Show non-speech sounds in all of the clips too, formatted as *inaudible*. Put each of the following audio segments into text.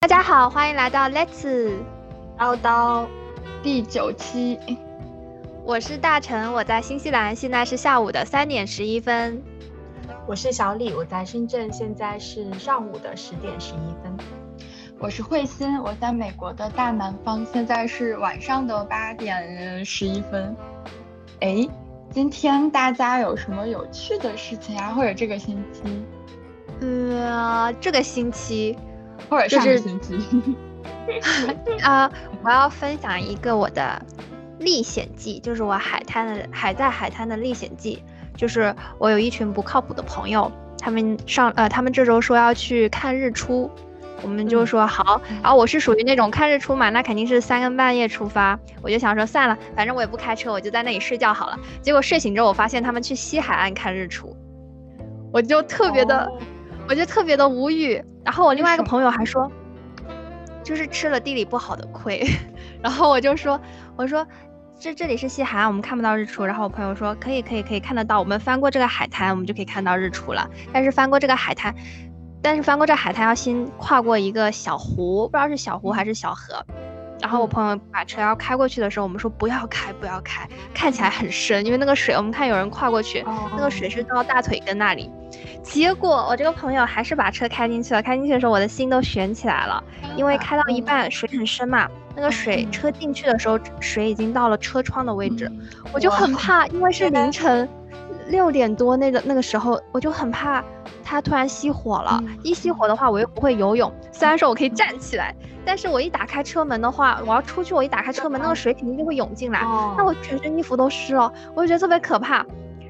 大家好，欢迎来到 Let's 叨叨第九期。我是大成，我在新西兰，现在是下午的三点十一分。我是小李，我在深圳，现在是上午的十点十一分。我是慧心，我在美国的大南方，现在是晚上的八点十一分。哎，今天大家有什么有趣的事情啊？或者这个星期？呃，这个星期，或者上个星期。啊，*laughs* 我要分享一个我的历险记，就是我海滩的海在海滩的历险记。就是我有一群不靠谱的朋友，他们上呃，他们这周说要去看日出，我们就说好。然后我是属于那种看日出嘛，那肯定是三更半夜出发。我就想说算了，反正我也不开车，我就在那里睡觉好了。结果睡醒之后，我发现他们去西海岸看日出，我就特别的，我就特别的无语。然后我另外一个朋友还说，就是吃了地理不好的亏。*laughs* 然后我就说，我说。这这里是西海岸，我们看不到日出。然后我朋友说可以可以可以看得到，我们翻过这个海滩，我们就可以看到日出了。但是翻过这个海滩，但是翻过这海滩要先跨过一个小湖，不知道是小湖还是小河。然后我朋友把车要开过去的时候，我们说不要开不要开，看起来很深，因为那个水我们看有人跨过去，那个水是到大腿根那里。结果我这个朋友还是把车开进去了，开进去的时候我的心都悬起来了，因为开到一半水很深嘛。那个水车进去的时候，水已经到了车窗的位置，我就很怕，因为是凌晨六点多那个那个时候，我就很怕它突然熄火了。一熄火的话，我又不会游泳。虽然说我可以站起来，但是我一打开车门的话，我要出去，我一打开车门，那个水肯定就会涌进来，那我全身衣服都湿了，我就觉得特别可怕。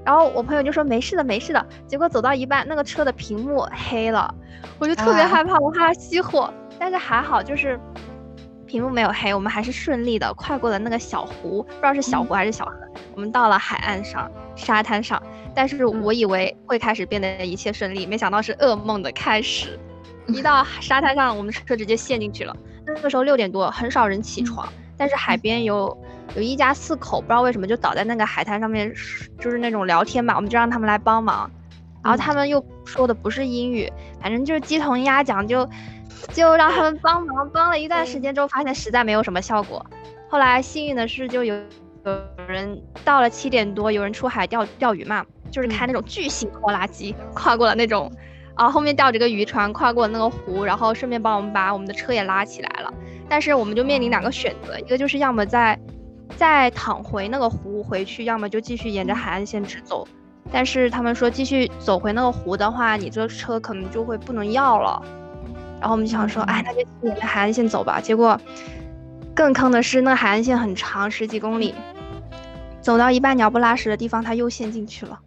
然后我朋友就说没事的，没事的。结果走到一半，那个车的屏幕黑了，我就特别害怕，我怕它熄火。但是还好，就是。屏幕没有黑，我们还是顺利的跨过了那个小湖，不知道是小湖还是小河。我们到了海岸上，沙滩上。但是我以为会开始变得一切顺利，没想到是噩梦的开始。*laughs* 一到沙滩上，我们车直接陷进去了。那个时候六点多，很少人起床，但是海边有有一家四口，不知道为什么就倒在那个海滩上面，就是那种聊天嘛，我们就让他们来帮忙。然后他们又说的不是英语，反正就是鸡同鸭讲就。就让他们帮忙，帮了一段时间之后，发现实在没有什么效果。后来幸运的是，就有有人到了七点多，有人出海钓钓鱼嘛，就是开那种巨型拖拉机跨过了那种，啊，后面吊着个渔船跨过那个湖，然后顺便帮我们把我们的车也拉起来了。但是我们就面临两个选择，一个就是要么再再躺回那个湖回去，要么就继续沿着海岸线直走。但是他们说继续走回那个湖的话，你这车可能就会不能要了。然后我们就想说，哎，那就沿着海岸线走吧。结果更坑的是，那海岸线很长，十几公里，走到一半鸟不拉屎的地方，它又陷进去了。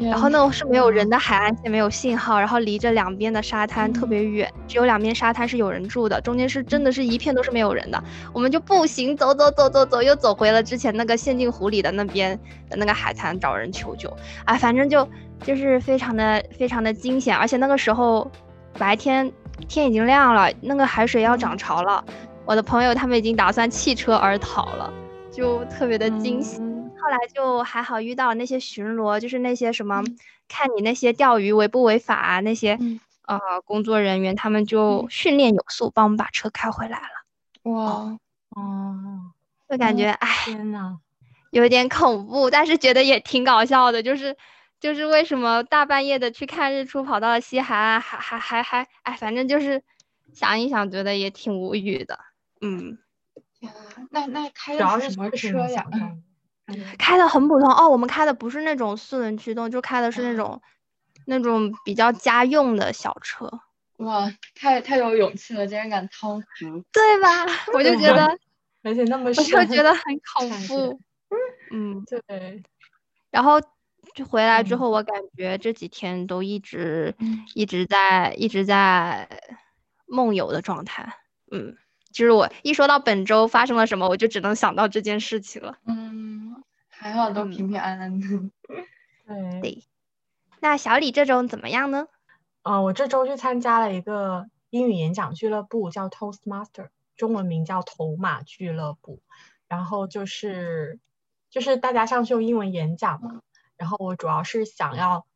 然后那是没有人的海岸线，没有信号，然后离着两边的沙滩特别远，只有两边沙滩是有人住的，中间是真的是一片都是没有人的。我们就步行走走走走走，又走回了之前那个陷进湖里的那边的那个海滩找人求救。哎，反正就就是非常的非常的惊险，而且那个时候白天。天已经亮了，那个海水要涨潮了。我的朋友他们已经打算弃车而逃了，就特别的惊喜。后来就还好遇到那些巡逻，就是那些什么看你那些钓鱼违不违法啊那些呃工作人员，他们就训练有素，帮我们把车开回来了。哇，哦，就感觉哎，天呐，有点恐怖，但是觉得也挺搞笑的，就是。就是为什么大半夜的去看日出，跑到了西海岸，还还还还，哎，反正就是想一想，觉得也挺无语的。嗯，那那开的什么车呀？开的很普通哦，我们开的不是那种四轮驱动，就开的是那种那种比较家用的小车。哇，太太有勇气了，竟然敢掏湖，对吧？*laughs* 我就觉得，*laughs* 而且那么，我就觉得很恐怖。嗯，对，然后。就回来之后，我感觉这几天都一直一直在一直在梦游的状态。嗯，就是我一说到本周发生了什么，我就只能想到这件事情了。嗯，还好都平平安安的。*laughs* 对。那小李这周怎么样呢？啊，我这周去参加了一个英语演讲俱乐部，叫 Toastmaster，中文名叫头马俱乐部。然后就是就是大家上去用英文演讲嘛。然后我主要是想要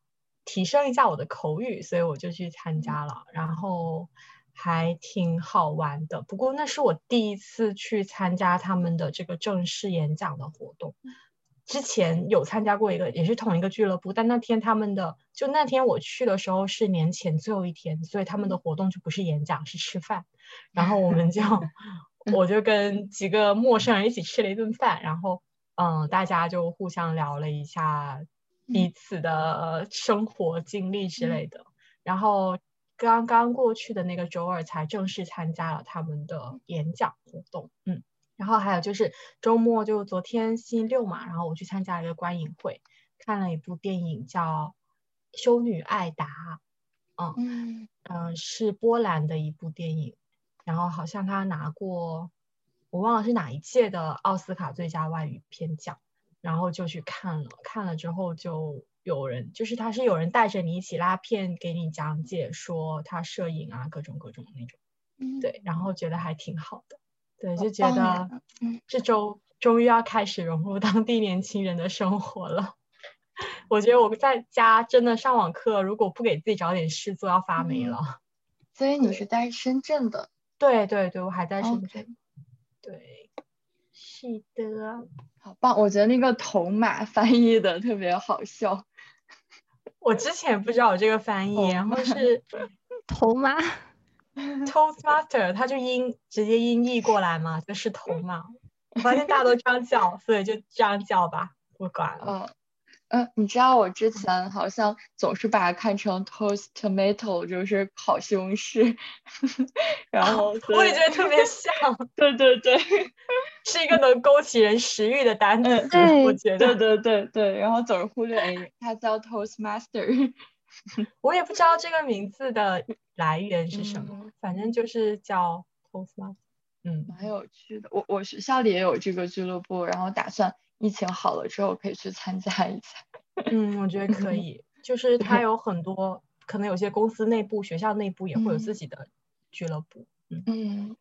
提升一下我的口语，所以我就去参加了。然后还挺好玩的。不过那是我第一次去参加他们的这个正式演讲的活动。之前有参加过一个，也是同一个俱乐部，但那天他们的就那天我去的时候是年前最后一天，所以他们的活动就不是演讲，是吃饭。*laughs* 然后我们就 *laughs* 我就跟几个陌生人一起吃了一顿饭，然后嗯，大家就互相聊了一下彼此的生活经历之类的。然后刚刚过去的那个周二才正式参加了他们的演讲活动，嗯。然后还有就是周末就昨天星期六嘛，然后我去参加一个观影会，看了一部电影叫《修女艾达》，嗯嗯是波兰的一部电影，然后好像他拿过，我忘了是哪一届的奥斯卡最佳外语片奖，然后就去看了，看了之后就有人就是他是有人带着你一起拉片给你讲解说他摄影啊各种各种那种，对，然后觉得还挺好的。对，就觉得这周终于要开始融入当地年轻人的生活了。*laughs* 我觉得我在家真的上网课，如果不给自己找点事做，要发霉了。*laughs* 所以你是在深圳的？对对对，我还在深圳。对，是的。好棒！我觉得那个头马 *laughs* 翻译的特别好笑。*laughs* 我之前不知道有这个翻译，然后是 *laughs* 头马。Toastmaster，他就音直接音译过来嘛，就是头马。我发现大家都这样叫，所以就这样叫吧，不管了。嗯，你知道我之前好像总是把它看成 toast tomato，就是烤西红柿。*laughs* 然后我也觉得特别像。*laughs* 对对对，是一个能勾起人食欲的单词。我觉得。对对对对，然后总是忽略哎，它叫 Toastmaster。*laughs* 我也不知道这个名字的来源是什么，反正就是叫 Toastmaster，嗯，蛮有趣的。我我学校里也有这个俱乐部，然后打算疫情好了之后可以去参加一下。*laughs* 嗯，我觉得可以，就是它有很多，可能有些公司内部、学校内部也会有自己的俱乐部。嗯，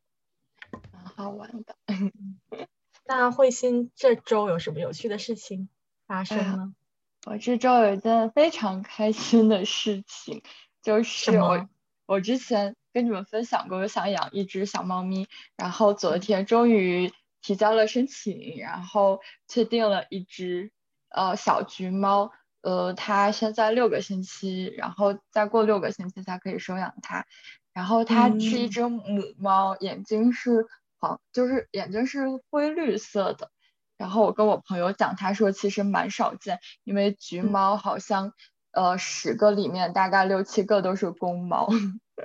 蛮好玩的。*laughs* 那慧心这周有什么有趣的事情发生呢？*laughs* 我这周有一件非常开心的事情，就是我我之前跟你们分享过，我想养一只小猫咪，然后昨天终于提交了申请，然后确定了一只呃小橘猫，呃它现在六个星期，然后再过六个星期才可以收养它，然后它是一只母猫，眼睛是黄，就是眼睛是灰绿色的。然后我跟我朋友讲，他说其实蛮少见，因为橘猫好像呃十个里面大概六七个都是公猫，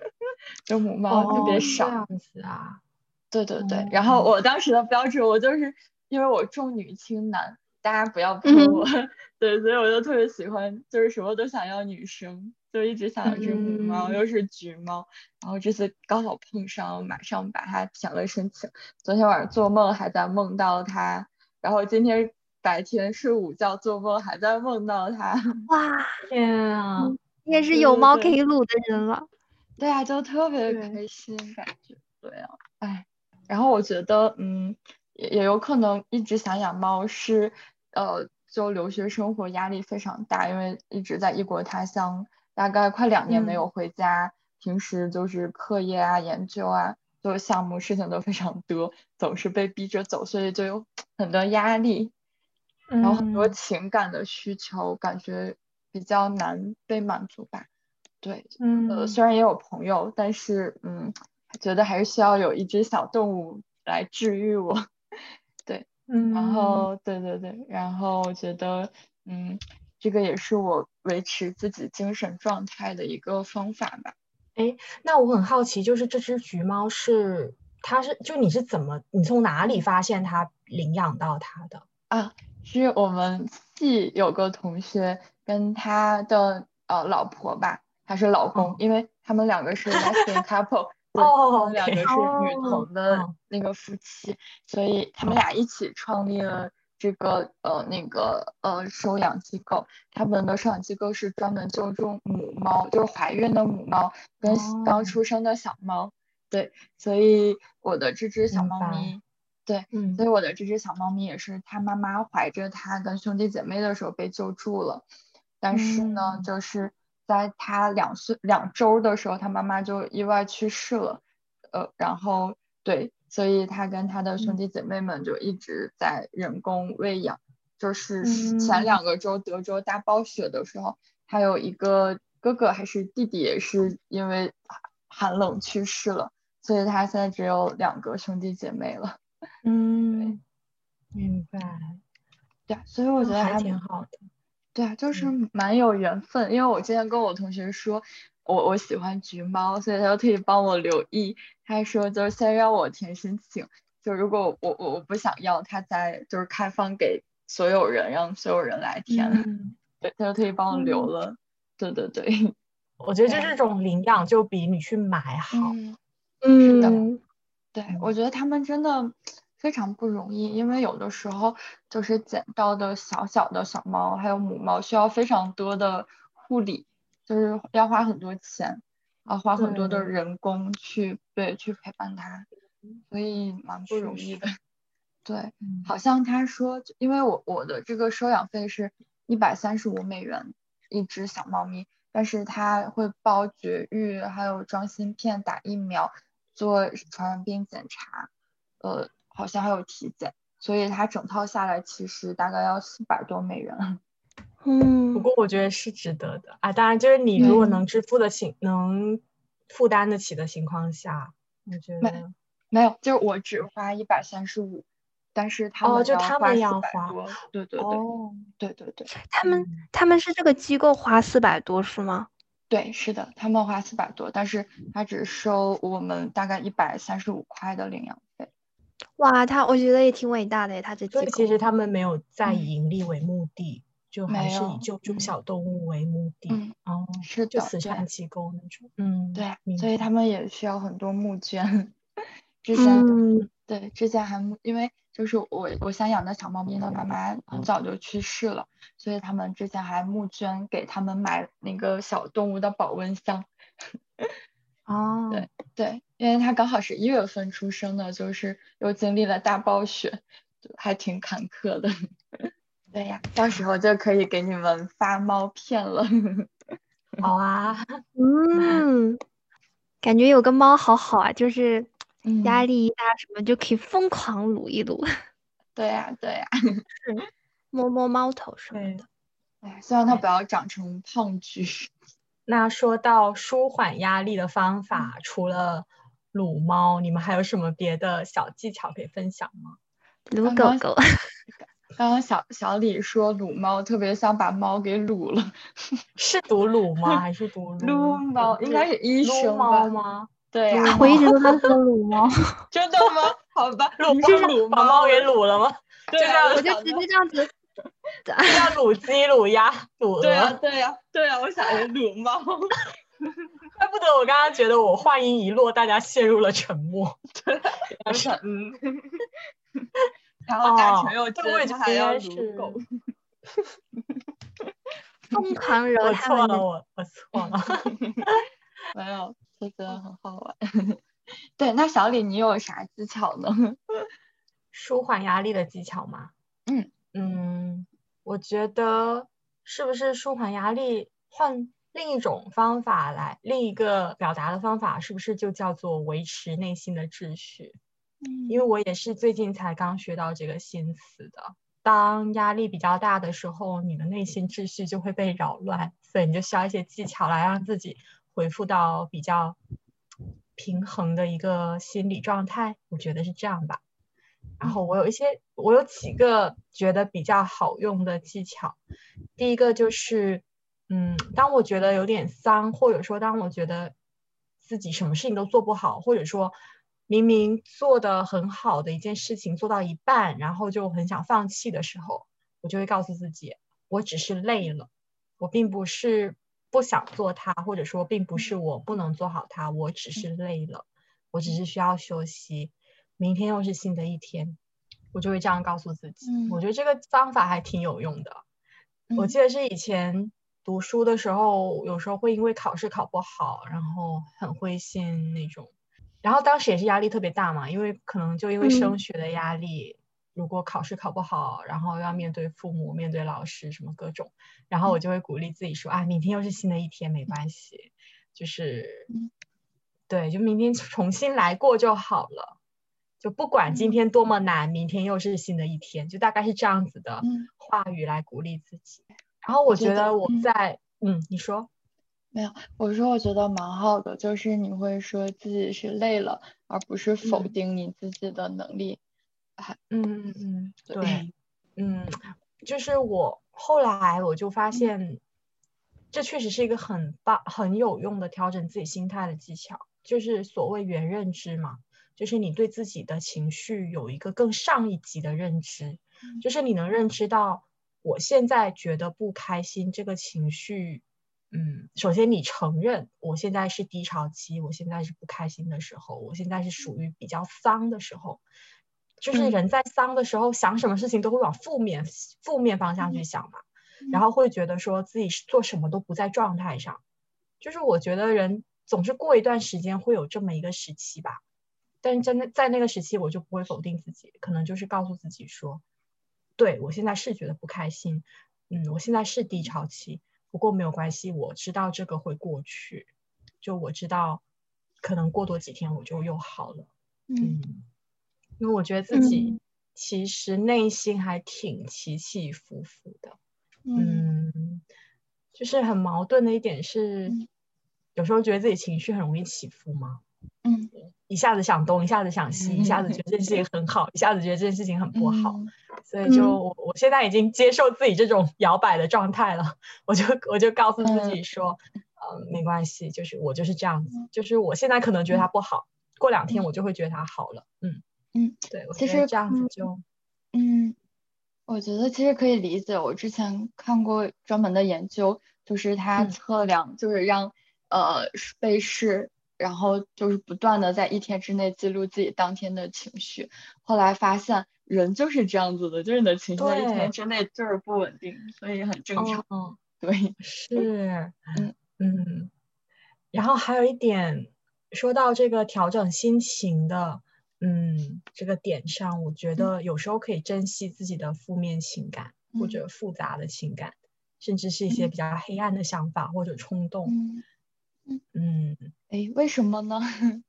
*laughs* 就母猫特别少。这样子啊？对对对。然后我当时的标志，我就是因为我重女轻男，大家不要喷我。*laughs* 对，所以我就特别喜欢，就是什么都想要女生，就一直想要只母猫，又是橘猫。然后这次刚好碰上，马上把它填了申请。昨天晚上做梦还在梦到它。然后今天白天睡午觉做梦，还在梦到它。*laughs* 哇，天啊！你也是有猫可以撸的人了。对啊，就特别开心，感觉。对啊，哎，然后我觉得，嗯，也也有可能一直想养猫是，呃，就留学生活压力非常大，因为一直在异国他乡，大概快两年没有回家，平时就是课业啊、研究啊。做项目事情都非常多，总是被逼着走，所以就有很多压力，然后很多情感的需求，感觉比较难被满足吧。对，嗯，呃，虽然也有朋友，但是嗯，觉得还是需要有一只小动物来治愈我。*laughs* 对，嗯，然后对对对，然后我觉得嗯，这个也是我维持自己精神状态的一个方法吧。哎，那我很好奇，就是这只橘猫是，它是，就你是怎么，你从哪里发现它领养到它的啊？是我们系有个同学跟他的呃老婆吧，还是老公，因为他们两个是 *laughs* lesbian couple，他们两个是女同的那个夫妻，所以他们俩一起创立了。这个呃那个呃收养机构，他们的收养机构是专门救助母猫，就是怀孕的母猫跟刚出生的小猫。对，所以我的这只小猫咪，对，所以我的这只小猫咪也是它妈妈怀着它跟兄弟姐妹的时候被救助了。但是呢，就是在他两岁两周的时候，他妈妈就意外去世了，呃，然后对，所以他跟他的兄弟姐妹们就一直在人工喂养。就是前两个周德州大暴雪的时候，他有一个哥哥还是弟弟也是因为寒冷去世了，所以他现在只有两个兄弟姐妹了。*laughs* 嗯，明白。对，所以我觉得还挺好的。对啊，就是蛮有缘分。因为我之前跟我同学说，我我喜欢橘猫，所以他就特意帮我留意。他说就是先让我填申请，就如果我我我不想要，他再就是开放给。所有人让所有人来填，对，他就特意帮我留了。对对对，*laughs* 我觉得就这种领养就比你去买好。嗯，是的，对，我觉得他们真的非常不容易，因为有的时候就是捡到的小小的小猫还有母猫需要非常多的护理，就是要花很多钱，啊，花很多的人工去对去陪伴它，所以蛮不容易的。*laughs* 对，好像他说，因为我我的这个收养费是一百三十五美元一只小猫咪，但是它会包绝育，还有装芯片、打疫苗、做传染病检查，呃，好像还有体检，所以它整套下来其实大概要四百多美元。嗯，不过我觉得是值得的啊，当然就是你如果能支付的情，能负担得起的情况下，我觉得没有，就是我只花一百三十五。但是他们就他们要花，对对对，对对对，他们他们是这个机构花四百多是吗？对，是的，他们花四百多，但是他只收我们大概一百三十五块的领养费。哇，他我觉得也挺伟大的，他这所以其实他们没有再以盈利为目的，就还是以救助小动物为目的，哦，是就慈善机构那种，嗯，对，所以他们也需要很多募捐。*laughs* 之前对之前还募，因为。就是我我想养的小猫咪的妈妈很早就去世了，所以他们之前还募捐给他们买那个小动物的保温箱。哦，对对，因为他刚好是一月份出生的，就是又经历了大暴雪，还挺坎坷的。*laughs* 对呀，到时候就可以给你们发猫片了。好啊，*laughs* 嗯，感觉有个猫好好啊，就是。压力一大，什么就可以疯狂撸一撸。*laughs* 对呀，对呀，摸摸猫头什么的。哎，希望它不要长成胖橘。那说到舒缓压力的方法，除了撸猫，你们还有什么别的小技巧可以分享吗？撸狗狗。*laughs* 刚刚小小李说撸猫特别想把猫给撸了，*laughs* 是读撸吗？还是读撸猫？应该是医生吗？对呀，我一直都在 *laughs* 说撸猫，真的吗？好吧，撸猫撸把猫给撸了吗？对啊，我就直接这样子，叫 *laughs* 卤鸡、卤鸭、卤鹅。对呀，对呀，对呀，我想着撸猫，*laughs* 怪不得我刚刚觉得我话音一落，大家陷入了沉默。*laughs* 对，我想嗯，然后大成又接着还要撸狗，疯狂揉我错了，我我错了，没有。这个很好玩，对，那小李你有啥技巧呢？舒缓压力的技巧吗？嗯嗯，我觉得是不是舒缓压力换另一种方法来，另一个表达的方法是不是就叫做维持内心的秩序？嗯，因为我也是最近才刚学到这个新词的。当压力比较大的时候，你的内心秩序就会被扰乱，所以你就需要一些技巧来让自己。回复到比较平衡的一个心理状态，我觉得是这样吧。然后我有一些，我有几个觉得比较好用的技巧。第一个就是，嗯，当我觉得有点丧，或者说当我觉得自己什么事情都做不好，或者说明明做的很好的一件事情做到一半，然后就很想放弃的时候，我就会告诉自己，我只是累了，我并不是。不想做它，或者说并不是我不能做好它，我只是累了，我只是需要休息。明天又是新的一天，我就会这样告诉自己。我觉得这个方法还挺有用的。我记得是以前读书的时候，有时候会因为考试考不好，然后很灰心那种。然后当时也是压力特别大嘛，因为可能就因为升学的压力，如果考试考不好，然后要面对父母、面对老师什么各种，然后我就会鼓励自己说啊，明天又是新的一天，没关系，就是，对，就明天重新来过就好了。就不管今天多么难，明天又是新的一天，就大概是这样子的嗯。话语来鼓励自己。然后我觉得我嗯。在，嗯，你说，没有，我说我觉得蛮好的，就是你会说自己是累了，而不是否嗯。定你自己的能力。嗯嗯嗯，对对，嗯，就是我后来我就发现，这确实是一个很棒、很有用的调整自己心态的技巧，就是所谓原认知嘛，就是你对自己的情绪有一个更上一级的认知，就是你能认知到我现在觉得不开心这个情绪。嗯，首先你承认我现在是低潮期，我现在是不开心的时候，我现在是属于比较丧的时候，就是嗯。人在丧的时候想什么事情都会往负面负面方向去想嘛，然后会觉得说自己做什么都不在状态上，就是我觉得人总是过一段时间会有这么一个时期吧，但是在那在那个时期我就不会否定自己，可能就是告诉自己说，对我现在是觉得不开心，嗯，我现在是低潮期，不过没有关系，我知道这个会过去，就我知道可能过多几天我就又好了。嗯嗯，因为我觉得自己嗯。其实内心还挺起起伏伏的，嗯。嗯，就是很矛盾的一点是嗯，有时候觉得自己情绪很容易起伏嘛，嗯。一下子想东，一下子想西，一下子觉得这件事情很好，一下子觉得这件事情很不好，嗯。所以就嗯。我我现在已经接受自己这种摇摆的状态了，我就我就告诉自己说，呃，没关系，就是我就是这样子，就是我现在可能觉得它不好，过两天我就会觉得它好了，嗯嗯，对，我其实觉得这样子嗯就，嗯，我觉得其实可以理解。我之前看过专门的研究，就是它嗯。测量，就是让呃被试，然后就是不断的在一天之内记录自己当天的情绪。后来发现人就是这样子的，就是你的情绪在一天之内就是不稳定，所以很正常。嗯，对，*laughs* 是，*laughs* 嗯。嗯，然后还有一点，说到这个调整心情的，嗯，这个点上，我觉得有时候可以珍惜自己的负面情感或嗯。者复杂的情感，甚至是一些嗯。比较黑暗的想法或者冲动，嗯，嗯，哎，为什么呢？*laughs*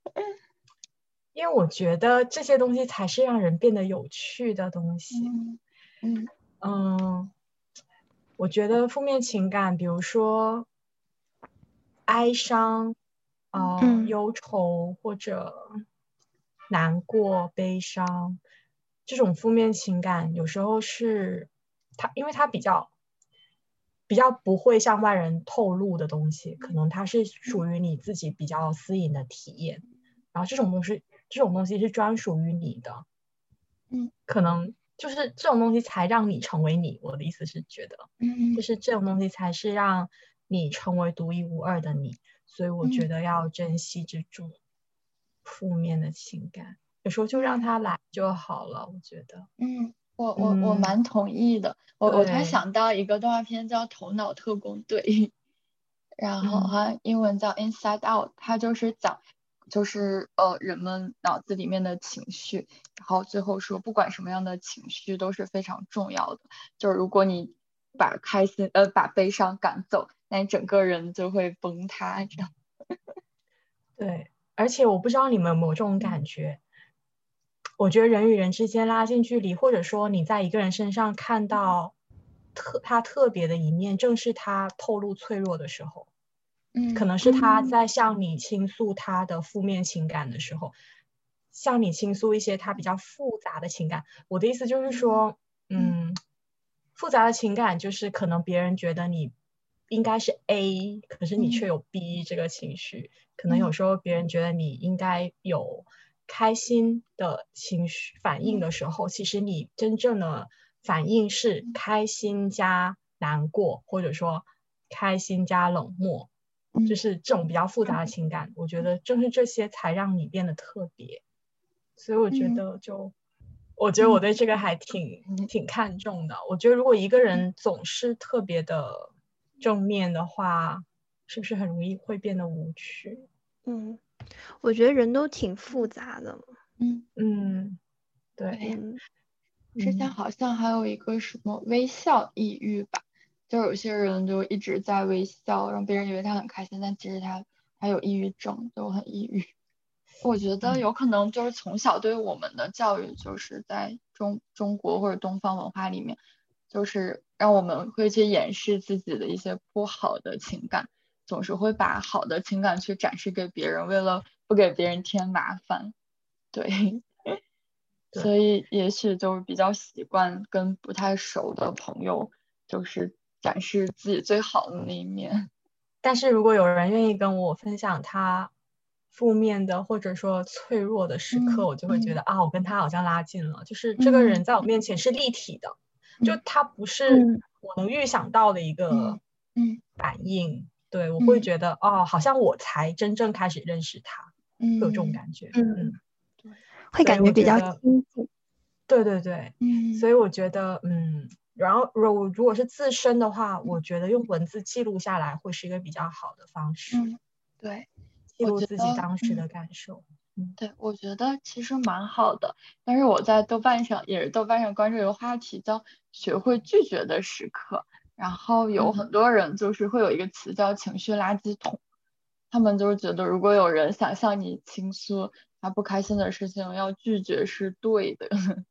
因为我觉得这些东西才是让人变得有趣的东西。嗯嗯嗯，我觉得负面情感，比如说哀伤、呃、嗯忧愁或者难过、悲伤，这种负面情感有时候是它，因为它比较比较不会向外人透露的东西，可能它是属于你自己比较私隐的体验，然后这种东西这种东西是专属于你的，嗯，可能就是这种东西才让你成为你。我的意思是觉得。嗯就是这种东西才是让你成为独一无二的你，所以我觉得要珍惜这种负面的情感，有时候就让它来就好了。我觉得，嗯，我我我嗯。蛮同意的。我我突然想到一个动画片叫《头脑特工队》，然后嗯。好像英文叫 Inside Out，它就是讲就是呃人们脑子里面的情绪，然后最后说不管什么样的情绪都是非常重要的，就是如果你把开心呃把悲伤赶走，那你整个人就会崩塌这样。*laughs* 对，而且我不知道你们有没有这种感觉，我觉得人与人之间拉近距离，或者说你在一个人身上看到特他特别的一面，正是他透露脆弱的时候。嗯，可能是他嗯在向你倾诉他的负面情感的时候，向你倾诉一些他比较复杂的情感。我的意思就是说，嗯，复杂的情感就是可能别人觉得你应该是 A，可是你却有 B 这个情绪。可能有时候别人觉得你应该有开心的情绪反应的时候，其实你真正的反应是开心加难过，或者说开心加冷漠。嗯就是这种比较复杂的情感，我觉得正是这些才让你变得特别。所以我觉嗯得就，我觉得我对这个还挺挺看重的。我觉得如果一个人总是特别的正面的话，是不是很容易会变得无趣？嗯，我觉得人都挺复杂的。嗯嗯，对。嗯，之前好像还有一个什么微笑抑郁吧，就有些人就一直在微笑，让别人以为他很开心，但其实他还有抑郁症，就很抑郁。我觉得有可能就是从小对我们的教育，就是在中中国或者东方文化里面，就是让我们会去掩饰自己的一些不好的情感，总是会把好的情感去展示给别人，为了不给别人添麻烦。对，*laughs* 所以也许就是比较习惯跟不太熟的朋友，就是展示自己最好的那一面。但是如果有人愿意跟我分享他。负面的或者说脆弱的时刻，我就会觉得啊，我跟他好像拉近了，就是这个人在我面前是立体的，就他不是我能预想到的一个反应，对我会觉得哦，好像我才真正开始认识他，会有这种感觉，嗯，对，会感觉比较亲近，对对对，嗯，所以我觉得，嗯，然后如如果是自身的话，我觉得用文字记录下来会是一个比较好的方式，对。记录自己当时的感受，嗯，对，我觉得其实蛮好的。但是我在豆瓣上也是豆瓣上关注一个话题，叫“学会拒绝的时刻”。然后有很多人就是会有一个词叫“情绪垃圾桶”，他们就是觉得如果有人想向你倾诉他不开心的事情，要拒绝是对的。*laughs*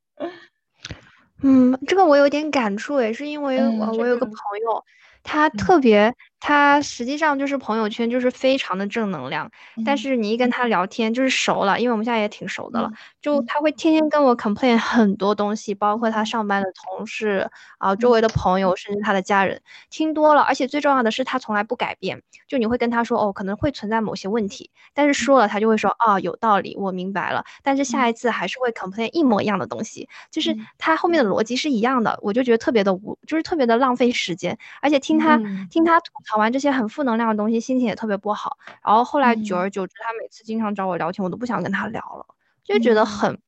嗯，这个我有点感触也，是因为我我有个朋友。他特别，他实际上就是朋友圈就是非常的正能量，但是你一跟他聊天就是熟了，因为我们现在也挺熟的了，就他会天天跟我 complain 很多东西，包括他上班的同事啊，周围的朋友，甚至他的家人，听多了，而且最重要的是他从来不改变，就你会跟他说哦，可能会存在某些问题，但是说了他就会说啊，有道理，我明白了，但是下一次还是会 complain 一模一样的东西，就是他后面的。逻辑是一样的，我就觉得特别的无，就是特别的浪费时间，而且听。听他听他吐槽完这些很负能量的东西，心情也特别不好。然后后来久而久之，他每次经常找我聊天，我都不想跟他聊了，就觉得很，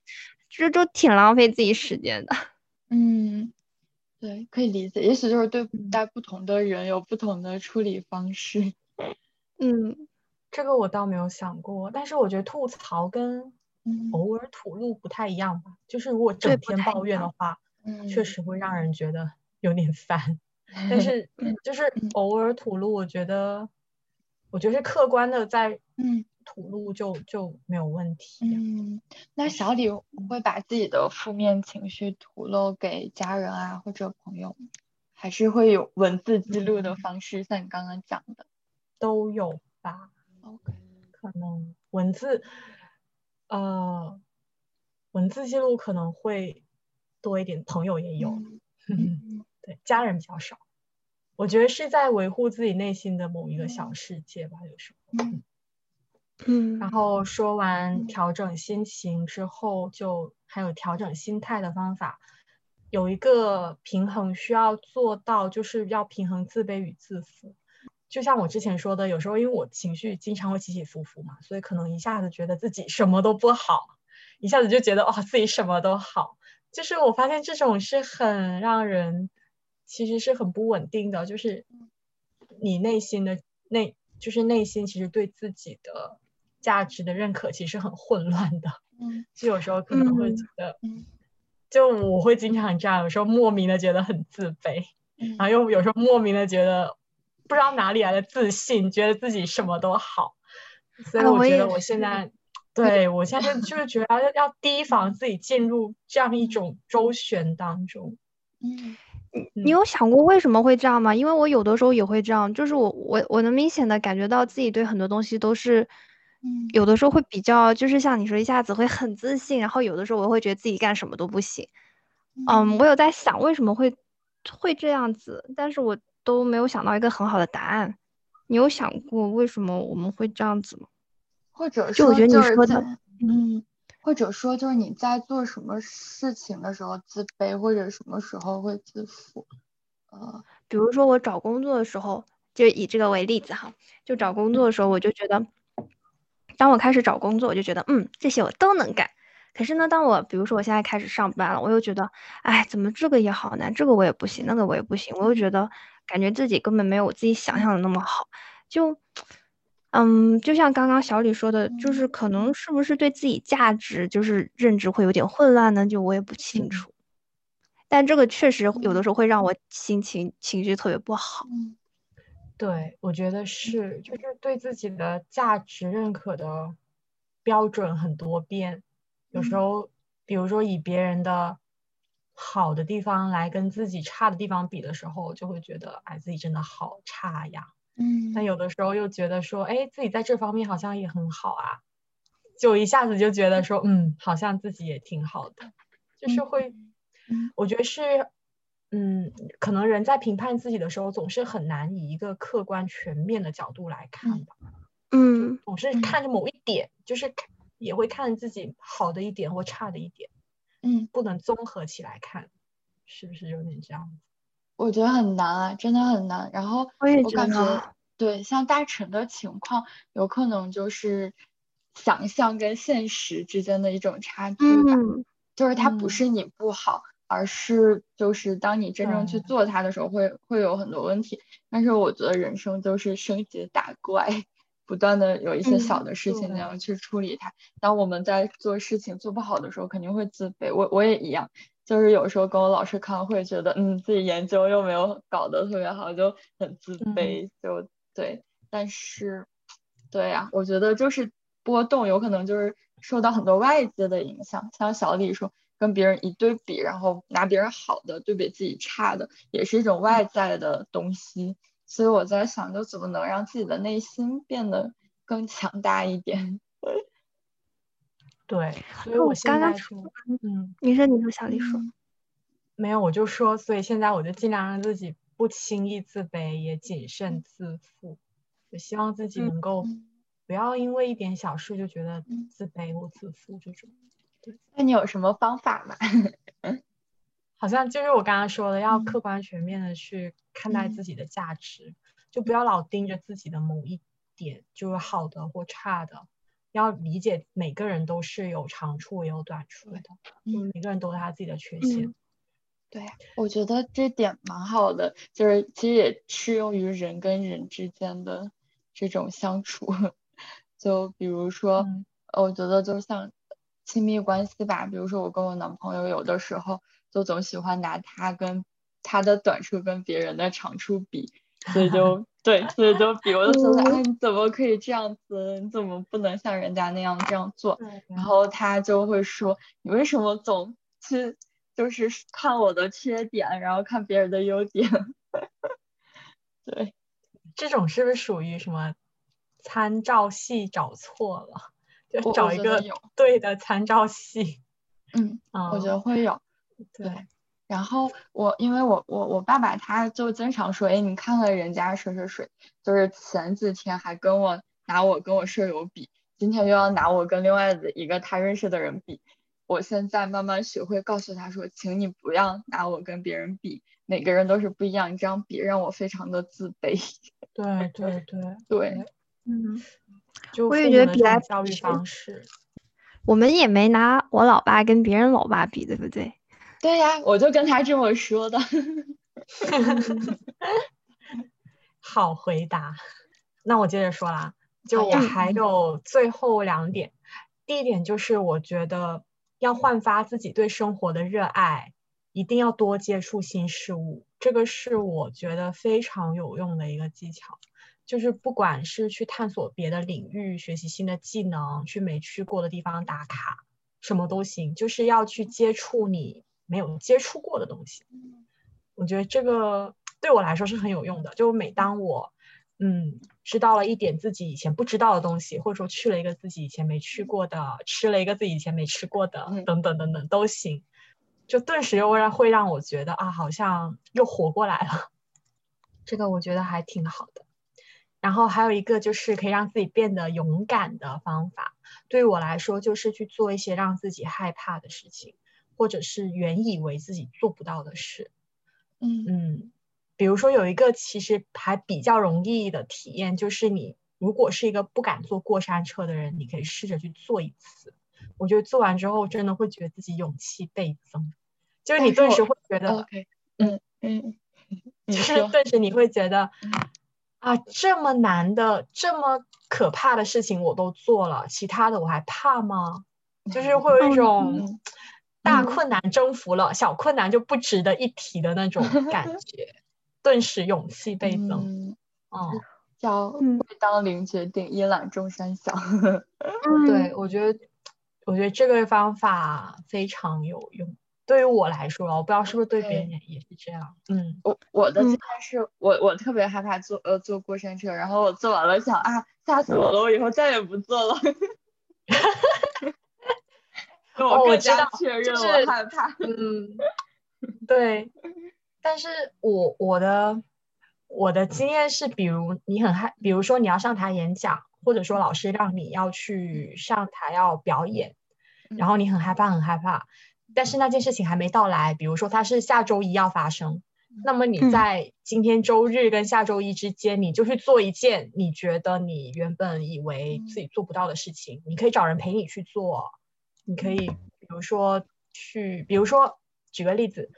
就是就挺浪费自己时间的。*laughs* 嗯，对，可以理解。也许就是对待不同的人有不同的处理方式。*laughs* 嗯，这个我倒没有想过。但是我觉得吐槽跟偶尔吐露不太一样吧。就是如果整天抱怨的话，确实会让人觉得有点烦。但是 *laughs* 就是偶尔吐露，我觉得，我觉得是客观的，在嗯吐露就就没有问题。嗯，那小李会把自己的负面情绪吐露给家人啊或者朋友，还是会有文字记录的方式？像你刚刚讲的，都有吧？OK，可能文字，呃，文字记录可能会多一点，朋友也有。对，*laughs* 家人比较少，我觉得是在维护自己内心的某一个小世界吧，有时候。嗯。嗯。然后说完调整心情之后，就还有调整心态的方法，有一个平衡需要做到，就是要平衡自卑与自负。就像我之前说的，有时候因为我情绪经常会起起伏伏嘛，所以可能一下子觉得自己什么都不好，一下子就觉得哦自己什么都好，就是我发现这种是很让人。其实是很不稳定的，就是你内心的内，就是内心其实对自己的价值的认可其实很混乱的。嗯，就有时候可能会觉得，就我会经常这样，有时候莫名的觉得很自卑，然后又有时候莫名的觉得不知道哪里来的自信，觉得自己什么都好。所以我觉得我现在，*laughs* 对我现在就是觉得要要提防自己进入这样一种周旋当中。嗯。你有想过为什么会这样吗？因为我有的时候也会这样，就是我我我能明显的感觉到自己对很多东西都是，有的时候会比较，就是像你说一下子会很自信，然后有的时候我会觉得自己干什么都不行。嗯，我有在想为什么会会这样子，但是我都没有想到一个很好的答案。你有想过为什么我们会这样子吗？或者就我觉得你说的，嗯。或者说，就是你在做什么事情的时候自卑，或者什么时候会自负？呃，比如说我找工作的时候，就以这个为例子哈，就找工作的时候，我就觉得，当我开始找工作，我就觉得，嗯，这些我都能干。可是呢，当我比如说我现在开始上班了，我又觉得，哎，怎么这个也好难，这个我也不行，那个我也不行，我又觉得感觉自己根本没有我自己想象的那么好，就。嗯，就像刚刚小李说的，就是可能是不是对自己价值就是认知会有点混乱呢？就我也不清楚。但这个确实有的时候会让我心情情绪特别不好。嗯对，我觉得是，就是对自己的价值认可的标准很多变，有时嗯候，比如说以别人的好的地方来跟自己差的地方比的时候，就会觉得，哎，自己真的好差呀。嗯。但有的时候又觉得说，哎，自己在这方面好像也很好啊，就一下子就觉得说，嗯，好像自己也挺好的，就是会，嗯。我觉得是，嗯，可能人在评判自己的时候，总是很难以一个客观全面的角度来看吧，嗯总是嗯。看着某一点，就是也会看自己好的一点或差的一点，嗯，不能综合起来看，是不是有点这样子？我觉得很难啊，真的很难。然后我也觉我感觉得，对，像大成的情况，有可能就是想象跟现实之间的一种差距吧。嗯就是它不嗯是你不好，而是就是当你真正去做它的时候会，会有很多问题。但是我觉得人生就是升级打怪，不断的有一些小嗯的事情对你要去处理它。当我们在做事情做不好的时候，肯定会自卑。我我也一样，就是有时候跟我老师开会，觉得嗯自己研究又没有搞得特别好，就很自嗯卑，就对。但是，对呀、我觉得就是波动有可能就是受到很多外界的影响，像小李说，跟别人一对比，然后拿别人好的对比自己差的，也是一种外在的东西。所以我在想，就怎么能让自己的内心变得更强大一点？对，所以哦我现刚刚在就，嗯。你说你说小丽说，嗯没有，我就说，所以现在我就尽量让自己不轻易自卑，也谨慎自负。就希望自己嗯能够嗯不要因为一点小事就觉得嗯自卑或自负这种。那你有什么方法吗？*laughs* 好像就是我刚刚说的，要嗯客观全面的去看待嗯自己的价值，就不要老盯着自己的某一点，就是好的或差的。要理解每个人都是有长处也有短处的，嗯每个人都有他自己的缺陷。嗯对，我觉得这点蛮好的，就是其实也适用于人跟人之间的这种相处。*laughs* 就比如说，我觉得就像亲密关系吧，比如说我跟我男朋友有的时候就总喜欢拿他跟他的短处跟别人的长处比，所以就对，所以就比我就觉得，哎，你怎么可以这样子？你怎么不能像人家那样这样做？然后他就会说：“你为什么总去就是看我的缺点，然后看别人的优点？” *laughs* 对，这种是不是属于什么参照系找错了？就找一个对的参照系。嗯，嗯，我觉得会有。对，然后我因为我我我爸爸他就经常说，哎，你看看人家谁谁谁，就是前几天还跟我拿我跟我舍友比，今天又要拿我跟另外的一个他认识的人比。我现在慢慢学会告诉他说，请你不要拿我跟别人比，每个人都是不一样，你这样比让我非常的自卑。对 *laughs* 对对，对，嗯，*laughs* 就我也觉得比来教育方式。我们也没拿我老爸跟别人老爸比，对不对？对呀，我就跟他这么说的。*laughs* *laughs* 好回答。那我接着说啦，就我还有最后两点。第一点就是我觉得要焕发自己对生活的热爱，一定要多接触新事物，这个是我觉得非常有用的一个技巧。就是不管是去探索别的领域、学习新的技能、去没去过的地方打卡，什么都行，就是要去接触你没有接触过的东西。我觉得这个对我来说是很有用的。就每当我嗯知道了一点自己以前不知道的东西，或者说去了一个自己以前没去过的，吃了一个自己以前没吃过的，嗯等等等等都行，就顿时又让会让我觉得啊，好像又活过来了。这个我觉得还挺好的。然后还有一个就是可以让自己变得勇敢的方法，对于我来说就是去做一些让自己害怕的事情，或者是原以为自己做不到的事。嗯嗯，比如说有一个其实还比较容易的体验，就是你如果是一个不敢坐过山车的人，你可以试着去做一次。我觉得做完之后，真的会觉得自己勇气倍增，就是你顿时会觉得嗯嗯，*laughs* 就是，顿时你会觉得嗯，啊，这么难的、这么可怕的事情我都做了，其他的我还怕吗？就是会有一种嗯大困难征服了，小困难就不值得一提的那种 *laughs* 感觉，顿时勇气倍增。哦，叫未当凌绝顶，一览众山小。*laughs* 对，我觉得，我觉得这个方法非常有用。对于我来说，我不知道是不是对别人也是这样。嗯，我我的经验是我我特别害怕坐呃坐过山车，然后我坐完了想啊吓死我了，我以后再也不坐了。*laughs* 我更加确认我害怕。嗯，对。但是我我的我的经验是，比如你很害，比如说你要上台演讲，或者说老师让你要去上台要表演，然后你很害怕很害怕。但是那件事情还没到来，比如说它是下周一要发生，那么你在今天周日跟下周一之间，你就去做一件你觉得你原本以为自己做不到的事情，你可以找人陪你去做，你可以比如说去，比如说举个例子，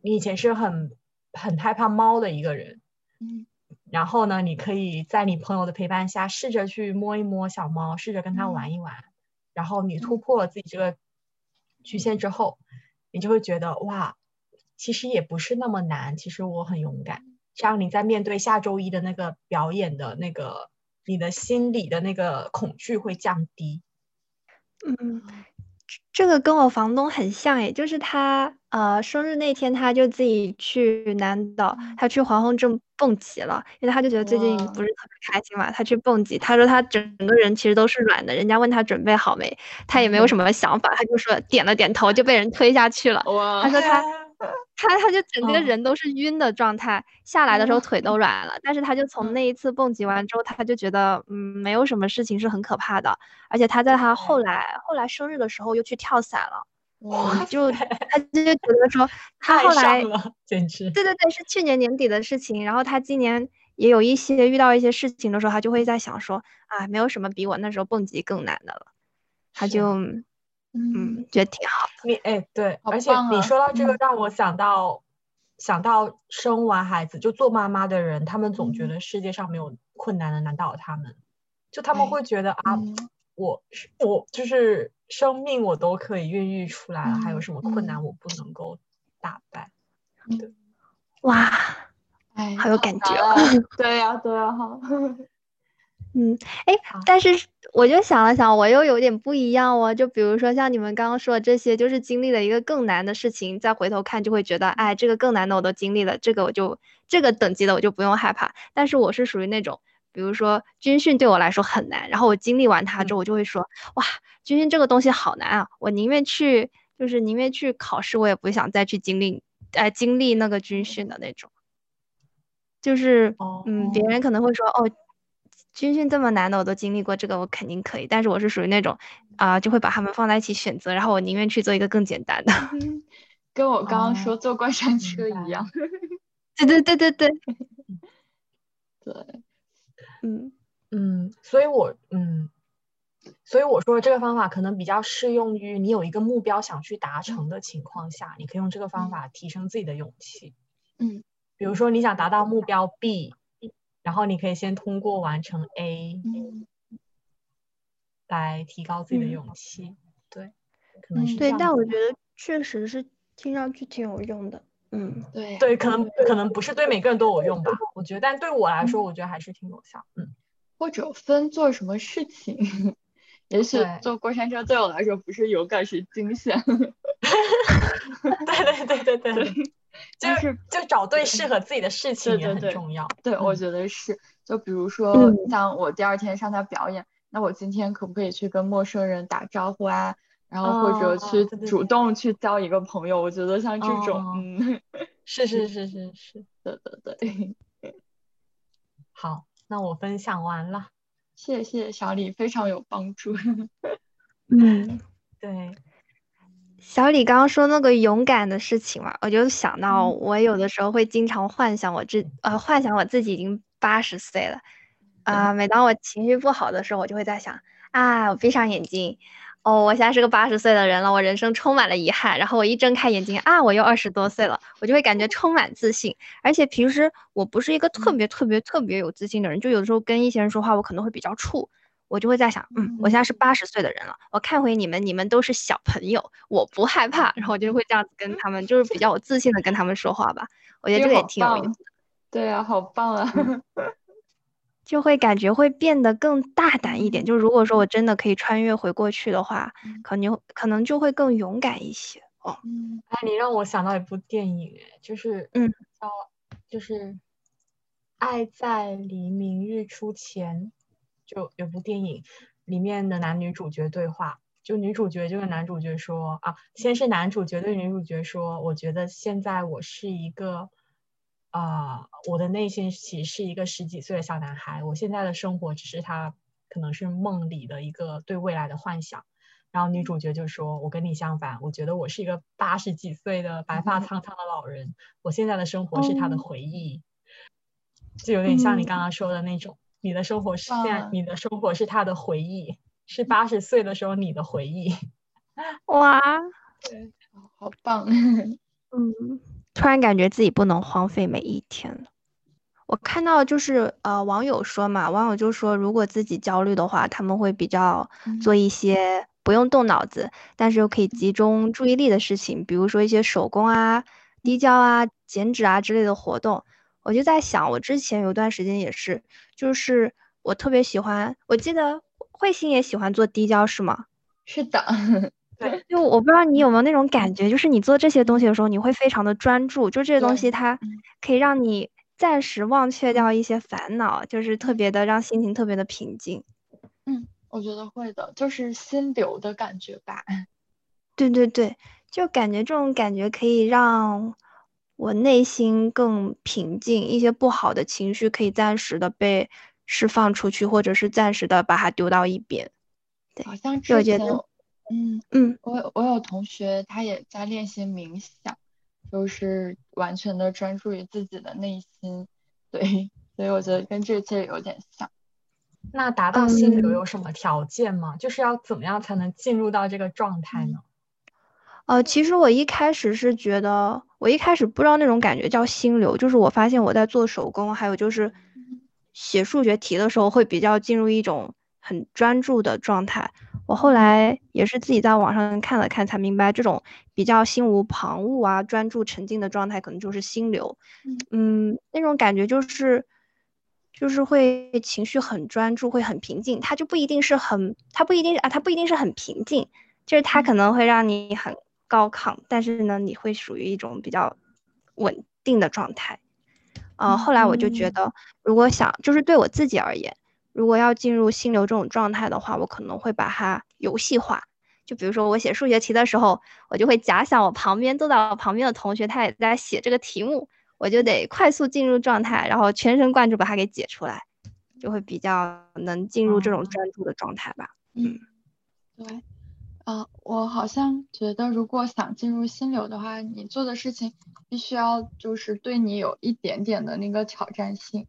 你以前是很很害怕猫的一个人，嗯，然后呢，你可以在你朋友的陪伴下试着去摸一摸小猫，试着跟它玩一玩，然后你突破了自己这个。局限之后，你就会觉得哇，其实也不是那么难。其实我很勇敢。这样你在面对下周一的那个表演的那个，你的心里的那个恐惧会降低。嗯，这个跟我房东很像诶，就是他呃生日那天他就自己去南岛，他去黄洪镇蹦极了，因为他就觉得最近不是特别开心嘛，他去蹦极，他说他整个人其实都是软的，人家问他准备好没，他也没有什么想法，他就说点了点头就被人推下去了。他说他。*laughs* *laughs* 他他就整个人都是晕的状态，下来的时候腿都软了。但是他就从那一次蹦极完之后，他就觉得嗯，没有什么事情是很可怕的。而且他在他后来后来生日的时候又去跳伞了，哇！就他就觉得说 *laughs* 他后来简直对对对，是去年年底的事情。然后他今年也有一些遇到一些事情的时候，他就会在想说啊，没有什么比我那时候蹦极更难的了。他就。嗯，觉得挺好的。你哎，对，而且你说到这个，让我想到想到生完孩子就做妈妈的人，他们总觉得世界上没有困难能难倒他们，就他们会觉得啊，我我就是生命我都可以孕育出来了，还有什么困难我不能够打败？对，哇，哎，好有感觉。*laughs* 对呀，对呀，哈。嗯，哎，但是我就想了想，我又有点不一样哦。就比如说像你们刚刚说的这些，就是经历了一个更难的事情，再回头看就会觉得，哎，这个更难的我都经历了，这个我就这个等级的我就不用害怕。但是我是属于那种，比如说军训对我来说很难，然后我经历完它之后，我就会说，哇，军训这个东西好难啊，我宁愿去，就是宁愿去考试，我也不想再去经历，哎，经历那个军训的那种。就是，嗯，别人可能会说，哦。军训这么难的我都经历过，这个我肯定可以。但是我是属于那种，啊，就会把他们放在一起选择，然后我宁愿去做一个更简单的。*laughs* 跟我刚刚说坐过山车一样。*laughs* 对对对对对。*laughs* 对，嗯嗯，所以我嗯，所以我说这个方法可能比较适用于你有一个目标想去达成的情况下，你可以用这个方法提升自己的勇气。嗯，比如说你想达到目标 B。然后你可以先通过完成 A 来提高自己的勇气，对，可能是对，但我觉得确实是听上去挺有用的，嗯，对，对，可能可能不是对每个人都有用吧，我觉得，但对我来说，我觉得还是挺有效，嗯，或者分做什么事情，*laughs* 也许坐过山车对我来说不是勇敢，是惊险，对对对对。对。就是就找对适合自己的事情也很重要。对，我觉得是。就比如说，像我第二天上台表演，那我今天可不可以去跟陌生人打招呼啊？然后或者去主动去交一个朋友？我觉得像这种，嗯，是是是是 *laughs* 是，对对对。*laughs* 好，那我分享完了。谢谢小李，非常有帮助。*laughs* 嗯，对。小李刚刚说那个勇敢的事情嘛，我就想到我有的时候会经常幻想我自呃幻想我自己已经八十岁了，啊，每当我情绪不好的时候，我就会在想啊，我闭上眼睛，哦，我现在是个八十岁的人了，我人生充满了遗憾，然后我一睁开眼睛啊，我又二十多岁了，我就会感觉充满自信，而且平时我不是一个特别特别特别有自信的人，就有的时候跟一些人说话，我可能会比较怵。我就会在想，嗯，我现在是八十岁的人了，我看回你们，你们都是小朋友，我不害怕，然后我就会这样子跟他们，就是比较有自信的跟他们说话吧。我觉得这个也挺有意思的。对啊，好棒啊！*laughs* 就会感觉会变得更大胆一点。就如果说我真的可以穿越回过去的话，可能可能就会更勇敢一些哦。哎，你让我想到一部电影，哎，就是嗯，叫就是《爱在黎明日出前》。就有部电影里面的男女主角对话，就女主角就跟男主角说啊，先是男主角对女主角说，我觉得现在我是一个，啊，我的内心其实是一个十几岁的小男孩，我现在的生活只是他可能是梦里的一个对未来的幻想。然后女主角就说，我跟你相反，我觉得我是一个八十几岁的白发苍苍的老人，我现在的生活是他的回忆，就有点像你刚刚说的那种。你的生活是现在，你的生活是他的回忆，是八十岁的时候你的回忆。*laughs* 哇，对，好棒。*laughs* 嗯，突然感觉自己不能荒废每一天了。我看到就是呃网友说嘛，网友就说如果自己焦虑的话，他们会比较做一些不用动脑子，但是又可以集中注意力的事情，比如说一些手工啊、滴胶啊、剪纸啊之类的活动。我就在想，我之前有段时间也是，就是我特别喜欢，我记得慧心也喜欢做滴胶，是吗？是的，*laughs* 对。就我不知道你有没有那种感觉，就是你做这些东西的时候，你会非常的专注，就这些东西它可以让你暂时忘却掉一些烦恼，就是特别的让心情特别的平静。嗯，我觉得会的，就是心流的感觉吧。对对对，就感觉这种感觉可以让。我内心更平静，一些不好的情绪可以暂时的被释放出去，或者是暂时的把它丢到一边。对，好像之前，嗯嗯，我我有同学他也在练习冥想，就是完全的专注于自己的内心。对，所以我觉得跟这些有点像。那达到心流有什么条件吗？就是要怎么样才能进入到这个状态呢？呃，其实我一开始是觉得，我一开始不知道那种感觉叫心流，就是我发现我在做手工，还有就是写数学题的时候，会比较进入一种很专注的状态。我后来也是自己在网上看了看，才明白这种比较心无旁骛啊、专注沉浸的状态，可能就是心流。嗯，那种感觉就是，就是会情绪很专注，会很平静。它就不一定是很，它不一定啊，它不一定是很平静，就是它可能会让你很。高亢，但是呢，你会属于一种比较稳定的状态。呃，后来我就觉得，如果想就是对我自己而言，如果要进入心流这种状态的话，我可能会把它游戏化。就比如说我写数学题的时候，我就会假想我旁边坐在我旁边的同学他也在写这个题目，我就得快速进入状态，然后全神贯注把它给解出来，就会比较能进入这种专注的状态吧。嗯，对。啊，我好像觉得，如果想进入心流的话，你做的事情必须要就是对你有一点点的那个挑战性，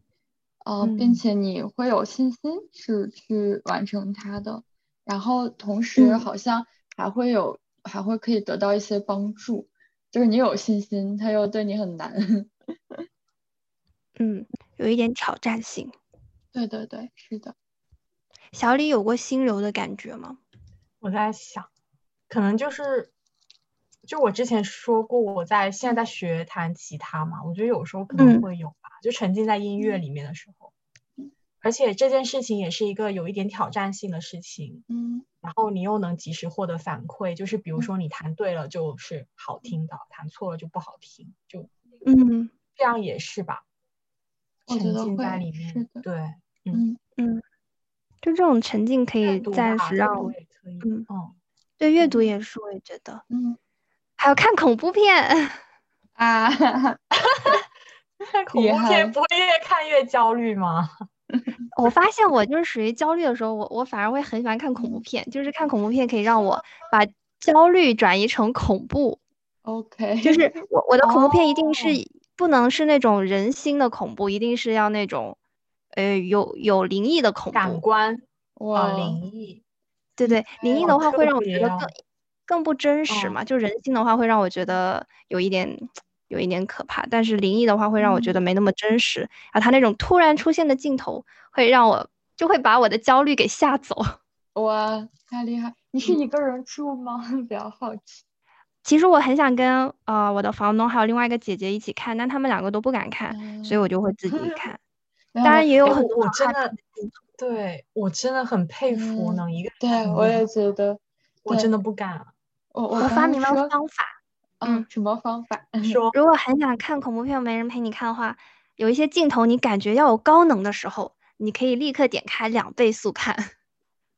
呃，并且你会有信心是去完成它的，然后同时好像还会有还会可以得到一些帮助，就是你有信心，它又对你很难，*laughs* 嗯，有一点挑战性，对对对，是的。小李有过心流的感觉吗？我在想，可能就是，就我之前说过，我在现在在学弹吉他嘛，我觉得有时候可能会有吧，就沉浸在音乐里面的时候，而且这件事情也是一个有一点挑战性的事情，嗯，然后你又能及时获得反馈，就是比如说你弹对了就是好听的，弹错了就不好听，就嗯，这样也是吧，沉浸在里面，对，嗯。嗯。就这种沉浸可以暂时让我，嗯哦，对，阅读也是，我也觉得，嗯，还有看恐怖片 *laughs* 啊，看恐怖片不会越看越焦虑吗？*laughs* 我发现我就是属于焦虑的时候，我我反而会很喜欢看恐怖片，就是看恐怖片可以让我把焦虑转移成恐怖。OK，*laughs* 就是我我的恐怖片一定是不能是那种人心的恐怖，一定是要那种。呃，有有灵异的恐怖感官哇，灵异，对对，灵异的话会让我觉得更更不真实嘛。就人性的话会让我觉得有一点有一点可怕，但是灵异的话会让我觉得没那么真实。然后他那种突然出现的镜头会让我就会把我的焦虑给吓走。*laughs* 哇，太厉害！你是一个人住吗？*laughs* 比较好奇。其实我很想跟呃我的房东还有另外一个姐姐一起看，但他们两个都不敢看，所以我就会自己看。当然也有很多我真的，对我真的很佩服能一个人。对，我也觉得，我真的不敢。我我发明了方法。嗯，什么方法？*laughs* 说，如果很想看恐怖片没人陪你看的话，有一些镜头你感觉要有高能的时候，你可以立刻点开两倍速看。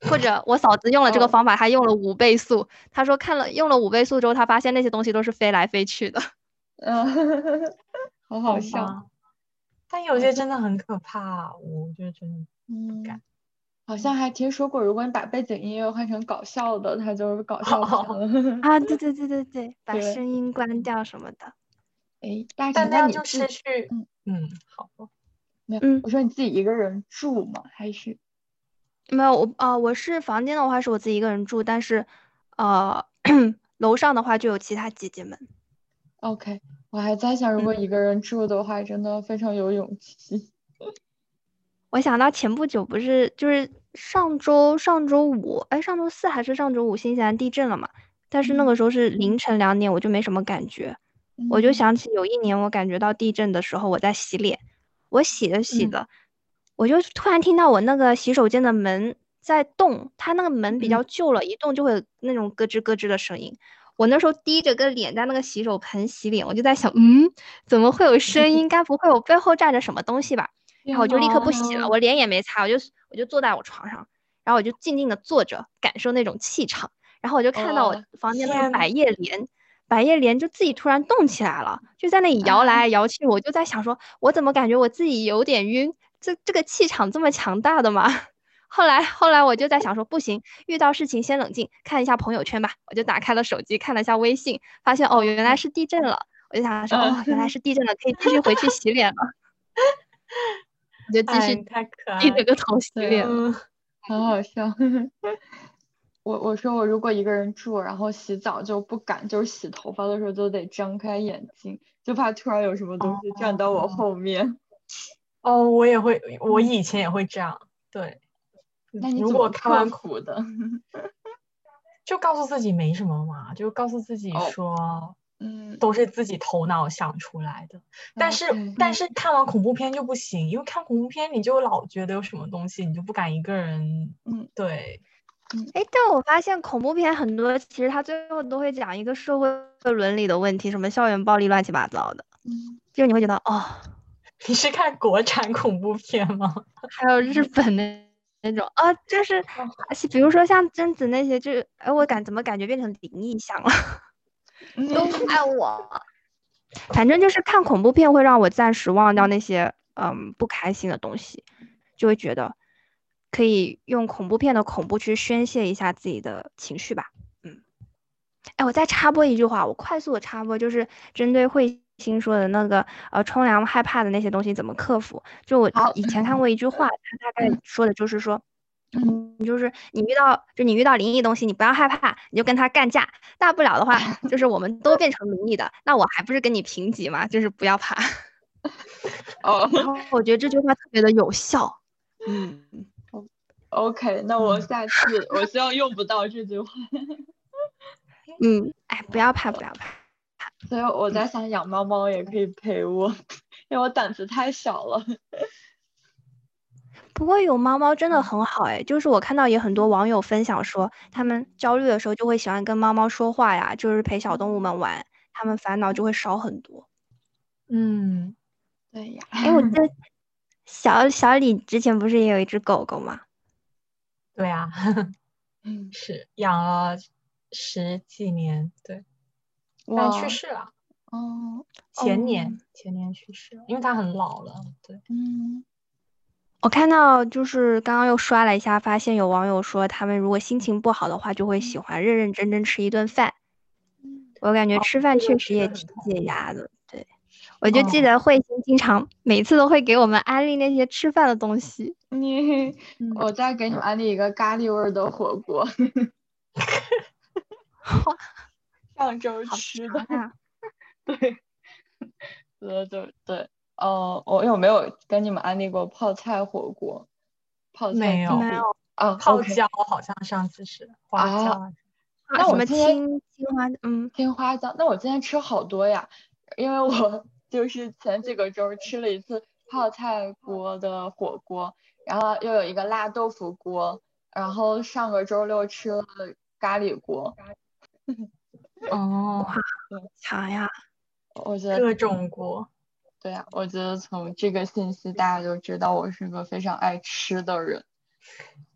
*laughs* 或者我嫂子用了这个方法，她用了五倍速。她说看了用了五倍速之后，她发现那些东西都是飞来飞去的。嗯，*laughs* 好好笑。但有些真的很可怕，我觉得真的不敢。好像还听说过，如果你把背景音乐换成搞笑的，它就是搞笑片。*laughs* 啊，对对对对对，把声音关掉什么的。哎，但那样就失去。嗯嗯，好。没有，我说你自己一个人住吗？还是？没有我啊，我是房间的话是我自己一个人住，但是，呃，*clears throat* 楼上的话就有其他姐姐们。OK，我还在想，如果一个人住的话，真的非常有勇气。*laughs* 我想到前不久不是就是上周上周五，哎，上周四还是上周五，新西兰地震了嘛？但是那个时候是凌晨两点，我就没什么感觉。我就想起有一年我感觉到地震的时候，我在洗脸，我洗着洗着。我就突然听到我那个洗手间的门在动，它那个门比较旧了，一动就会那种咯吱咯吱的声音。我那时候低着个脸在那个洗手盆洗脸，我就在想，嗯，怎么会有声音？该不会我背后站着什么东西吧？然后我就立刻不洗了，我脸也没擦，我就我就坐在我床上，然后我就静静的坐着，感受那种气场。然后我就看到我房间那个百叶帘，百叶帘就自己突然动起来了，就在那里摇来摇去。我就在想，说我怎么感觉我自己有点晕？这这个气场这么强大的吗？后来后来我就在想说，不行，遇到事情先冷静，看一下朋友圈吧。我就打开了手机，看了一下微信，发现哦，原来是地震了。我就想说，哦，原来是地震了，可以继续回去洗脸了。我就继续低着个头洗脸，*laughs* 很好笑。*laughs* 我我说我如果一个人住，然后洗澡就不敢，就是洗头发的时候都得张开眼睛，就怕突然有什么东西站到我后面。*laughs* 哦，我也会，我以前也会这样。对，那你如果看完苦的，*laughs* 就告诉自己没什么嘛，就告诉自己说，嗯，都是自己头脑想出来的。但是，但是看完恐怖片就不行，因为看恐怖片你就老觉得有什么东西，你就不敢一个人。嗯，对，嗯，哎，但我发现恐怖片很多，其实它最后都会讲一个社会伦理的问题，什么校园暴力乱七八糟的。嗯，就你会觉得哦。你是看国产恐怖片吗？还有日本的那种啊，就是，比如说像贞子那些，就哎，我感怎么感觉变成灵异向了？*laughs* 都爱我。反正就是看恐怖片会让我暂时忘掉那些嗯不开心的东西，就会觉得可以用恐怖片的恐怖去宣泄一下自己的情绪吧。嗯，哎，我再插播一句话，我快速的插播，就是针对会。新说的那个呃，冲凉害怕的那些东西怎么克服？就我以前看过一句话，他大概说的就是说，嗯，就是你遇到就你遇到灵异东西，你不要害怕，你就跟他干架，大不了的话 *laughs* 就是我们都变成灵异的，那我还不是跟你平级嘛？就是不要怕。*laughs* 哦，然后我觉得这句话特别的有效。嗯，OK，那我下次我希望用不到这句话。*laughs* 嗯，哎，不要怕，不要怕。所以我在想养猫猫也可以陪我，因为我胆子太小了。*laughs* 不过有猫猫真的很好哎，就是我看到也很多网友分享说，他们焦虑的时候就会喜欢跟猫猫说话呀，就是陪小动物们玩，他们烦恼就会少很多。嗯，对呀。哎，我记得小小李之前不是也有一只狗狗吗？对啊，*laughs* 嗯，是养了十几年，对。但去世了，哦，前年。前年去世了，因为他很老了，对，嗯，我看到就是刚刚又刷了一下，发现有网友说他们如果心情不好的话，就会喜欢认认真真吃一顿饭，我感觉吃饭确实也挺解。压的，对，我就记得慧心经常每次都会给我们安利那些吃饭的东西，你，*laughs* 我再给你们安利一个咖喱味的火锅，*laughs* *laughs* 上周吃的，*laughs* 对，对对对，哦，我有没有跟你们安利过泡菜火锅？泡菜没有没有。哦泡椒好像上次是花啊椒啊，那我今天青青花，嗯，青花椒，那我今天吃好多呀，因为我就是前几个周吃了一次泡菜锅的火锅，然后又有一个辣豆腐锅，然后上个周六吃了咖喱锅，*laughs* 哦，强呀！我觉得各种锅。对呀，我觉得从这个信息大家就知道我是个非常爱吃的人。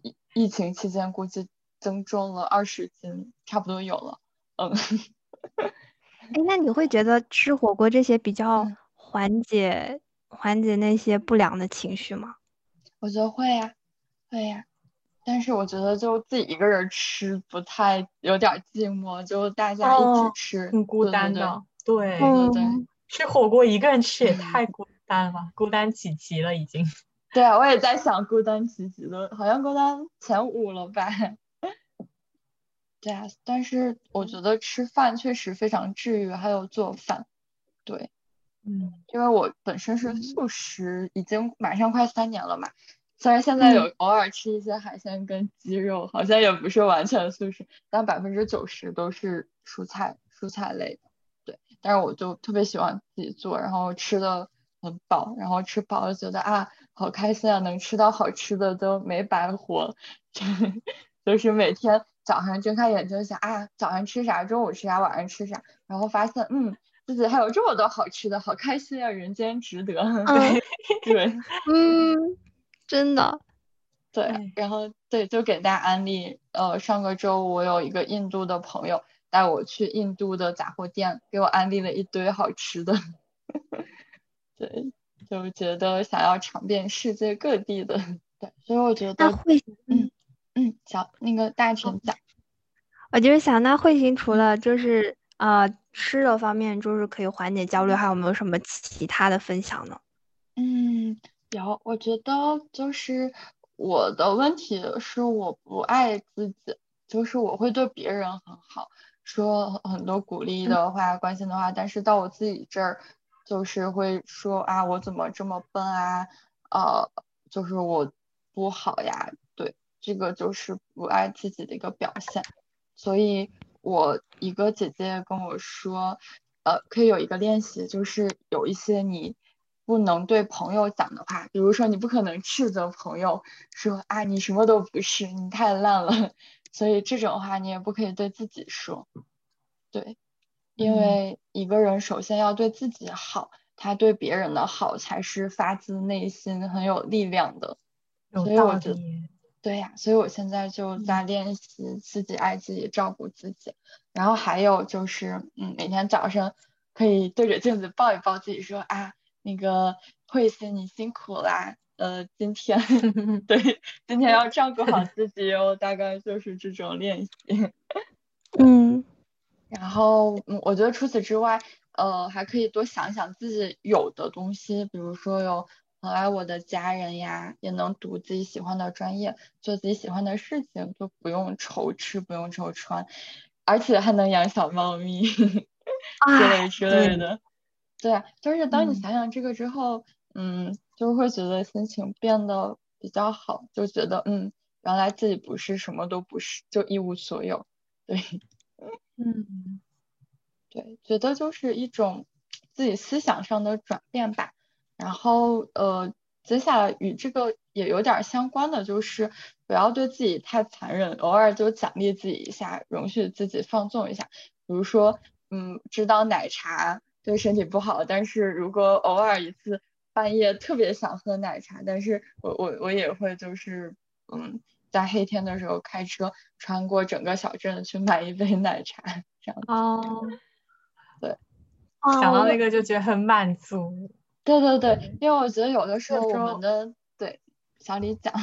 疫疫情期间估计增重了二十斤，差不多有了。嗯，*laughs* 哎，那你会觉得吃火锅这些比较嗯缓解缓解那些不良的情绪吗？我觉得会呀，会呀。但是我觉得就自己一个人吃不太有点儿寂寞，就大家一起哦吃，很孤单的，对，对对嗯吃火锅一个人吃也嗯太孤单了，孤单起极了已经。*laughs* 对啊，我也在想孤单起极了，好像孤单前五了吧？*laughs* 对啊，但是我觉得吃饭确实非常治愈，还有做饭，对，嗯，因为我本身是素食，已经马上快三年了嘛。虽然现在有偶尔吃一些海鲜跟鸡肉，好像也不是完全素食，但百分之九十都是蔬菜蔬菜类的。对，但是我就特别喜欢自己做，然后吃的很饱，然后吃饱了觉得啊好开心啊，能吃到好吃的都没白活，*laughs* 就是每天早上睁开眼睛想啊早上吃啥，中午吃啥，晚上吃啥，然后发现嗯自己还有这么多好吃的，好开心啊，人间值得。*laughs* 嗯。对。嗯，真的，对对，然后对，就给大家安利，呃，上个周我有一个印度的朋友带我去印度的杂货店，给我安利了一堆好吃的，*laughs* 对，就觉得想要尝遍世界各地的，对，所以我觉得，那慧，嗯嗯，小那个大臣讲，我就是想，那慧心除了就是呃吃的方面，就是可以缓解焦虑，还有没有什么其他的分享呢？嗯，有，我觉得就是我的问题是我不爱自己，就是我会对别人很好，说很多鼓励的话、关心的话，但是到我自己这儿，就是会说啊，我怎么这么笨啊，呃，就是我不好呀，对，这个就是不爱自己的一个表现，所以我一个姐姐跟我说，呃，可以有一个练习，就是有一些你。不能对朋友讲的话，比如说你不可能斥责朋友说啊你什么都不是，你太烂了，所以这种话你也不可以对自己说，对，因嗯。为一个人首先要对自己好，他对别人的好才是发自内心很有力量的，所以我觉得。对呀，所以我现在就在练习自己爱自己，照顾自己。然后还有就是，嗯，每天早上可以对着镜子抱一抱自己，说啊，那个慧心你辛苦啦，呃，今天 *laughs* 对，今天要照顾好自己哦，大概就是这种练习。*laughs* 嗯 *laughs* 然后，嗯，我觉得除此之外，呃，还可以多想想自己有的东西，比如说有很爱我的家人呀，也能读自己喜欢的专业，做自己喜欢的事情，就不用愁吃，不用愁穿，而且还能养小猫咪之啊类之类对的。对啊，就是当你嗯想想这个之后，嗯，就会觉得心情变得比较好，就觉得嗯，原来自己不是什么都不是，就一无所有。对。*laughs* 嗯对，觉得就是一种自己思想上的转变吧。然后呃，接下来与这个也有点相关的，就是不要对自己太残忍，偶尔就奖励自己一下，容许自己放纵一下。比如说，嗯，知道奶茶对身体不好，但是如果偶尔一次半夜特别想喝奶茶，但是我我我也会就是嗯。在黑天的时候开车穿过整个小镇去买一杯奶茶，这样子。哦，对想到那个就觉得很满足。对对对，因为我觉得有的时候我们的对小李讲，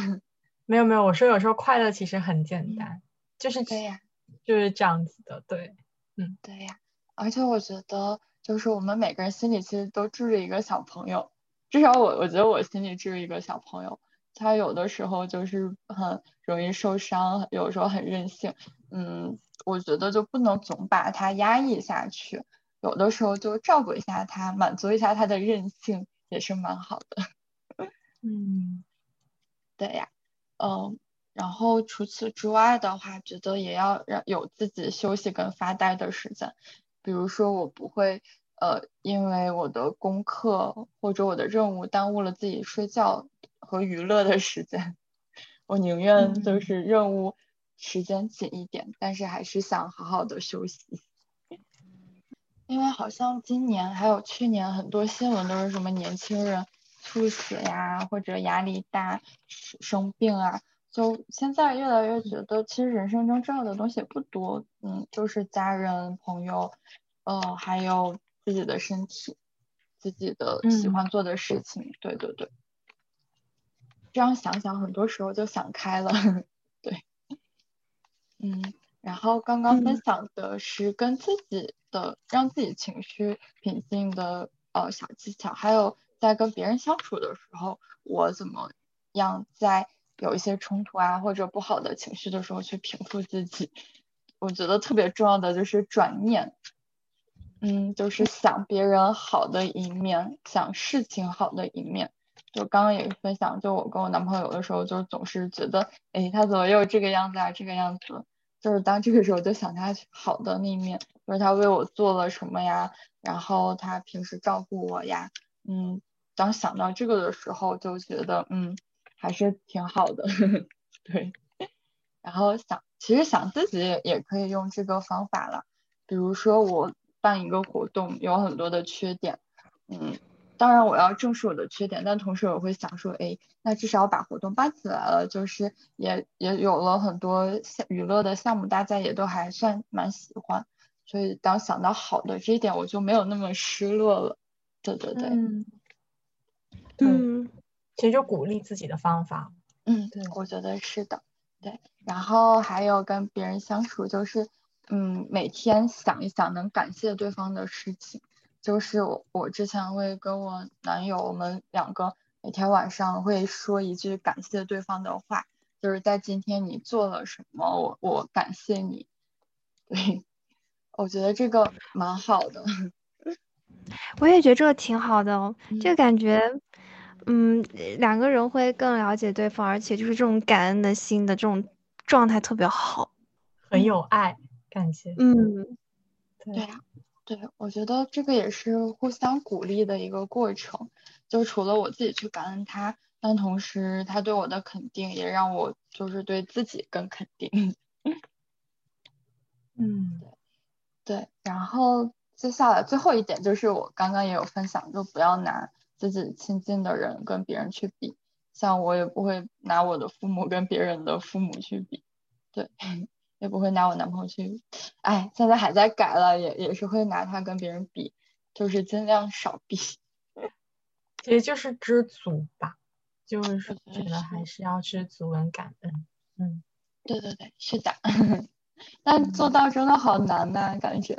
没有没有，我说有时候快乐其实很简单，就是对呀就是这样子的，对，嗯对呀，而且我觉得就是我们每个人心里其实都住着一个小朋友，至少我我觉得我心里住着一个小朋友，他有的时候就是很容易受伤，有时候很任性，嗯，我觉得就不能总把他压抑下去，有的时候就照顾一下他，满足一下他的任性也是蛮好的。*laughs* 嗯对呀，嗯，然后除此之外的话，觉得也要让有自己休息跟发呆的时间。比如说，我不会呃，因为我的功课或者我的任务耽误了自己睡觉和娱乐的时间。我宁愿就是任务时间紧一点，但是还是想好好的休息。因为好像今年还有去年很多新闻都是什么年轻人猝死呀，或者压力大生病啊。就现在越来越觉得，其实人生中重要的东西也不多，嗯，就是家人、朋友，呃，还有自己的身体，自己的喜欢做的事情。对对对，这样想想，很多时候就想开了。*laughs* 对，嗯，然后刚刚分享的是跟自己的让自己情绪平静的呃小技巧，还有在跟别人相处的时候，我怎么样在。有一些冲突啊，或者不好的情绪的时候，去平复自己。我觉得特别重要的就是转念，嗯，就是想别人好的一面，想事情好的一面。就刚刚也分享，就我跟我男朋友的时候，就总是觉得，哎，他怎么又这个样子啊，这个样子。就是当这个时候就想他好的那一面，就是他为我做了什么呀，然后他平时照顾我呀，嗯，当想到这个的时候，就觉得，嗯。还是挺好的，*laughs* 对。然后想，其实想自己也可以用这个方法了。比如说我办一个活动，有很多的缺点，嗯，当然我要正视我的缺点，但同时我会想说，哎，那至少把活动办起来了，就是也也有了很多项娱乐的项目，大家也都还算蛮喜欢。所以当想到好的这一点，我就没有那么失落了。对对对，嗯，嗯。其实就鼓励自己的方法，嗯，对，我觉得是的，对。然后还有跟别人相处，就是嗯，每天想一想能感谢对方的事情。就是我我之前会跟我男友，我们两个每天晚上会说一句感谢对方的话，就是在今天你做了什么，我我感谢你。对，我觉得这个蛮好的。*laughs* 我也觉得这个挺好的，就感觉。嗯，两个人会更了解对方，而且就是这种感恩的心的这种状态特别好，很有爱，感谢。嗯，对呀，对，我觉得这个也是互相鼓励的一个过程。就除了我自己去感恩他，但同时他对我的肯定也让我就是对自己更肯定。*laughs* 嗯，对，对。然后接下来最后一点就是我刚刚也有分享，就不要拿。自己亲近的人跟别人去比，像我也不会拿我的父母跟别人的父母去比，对，*laughs* 也不会拿我男朋友去，哎，现在还在改了，也也是会拿他跟别人比，就是尽量少比。其实就是知足吧，就是觉得还是要知足跟感恩。嗯，对对对，是的，*laughs* 但做到真的好难呐，感觉。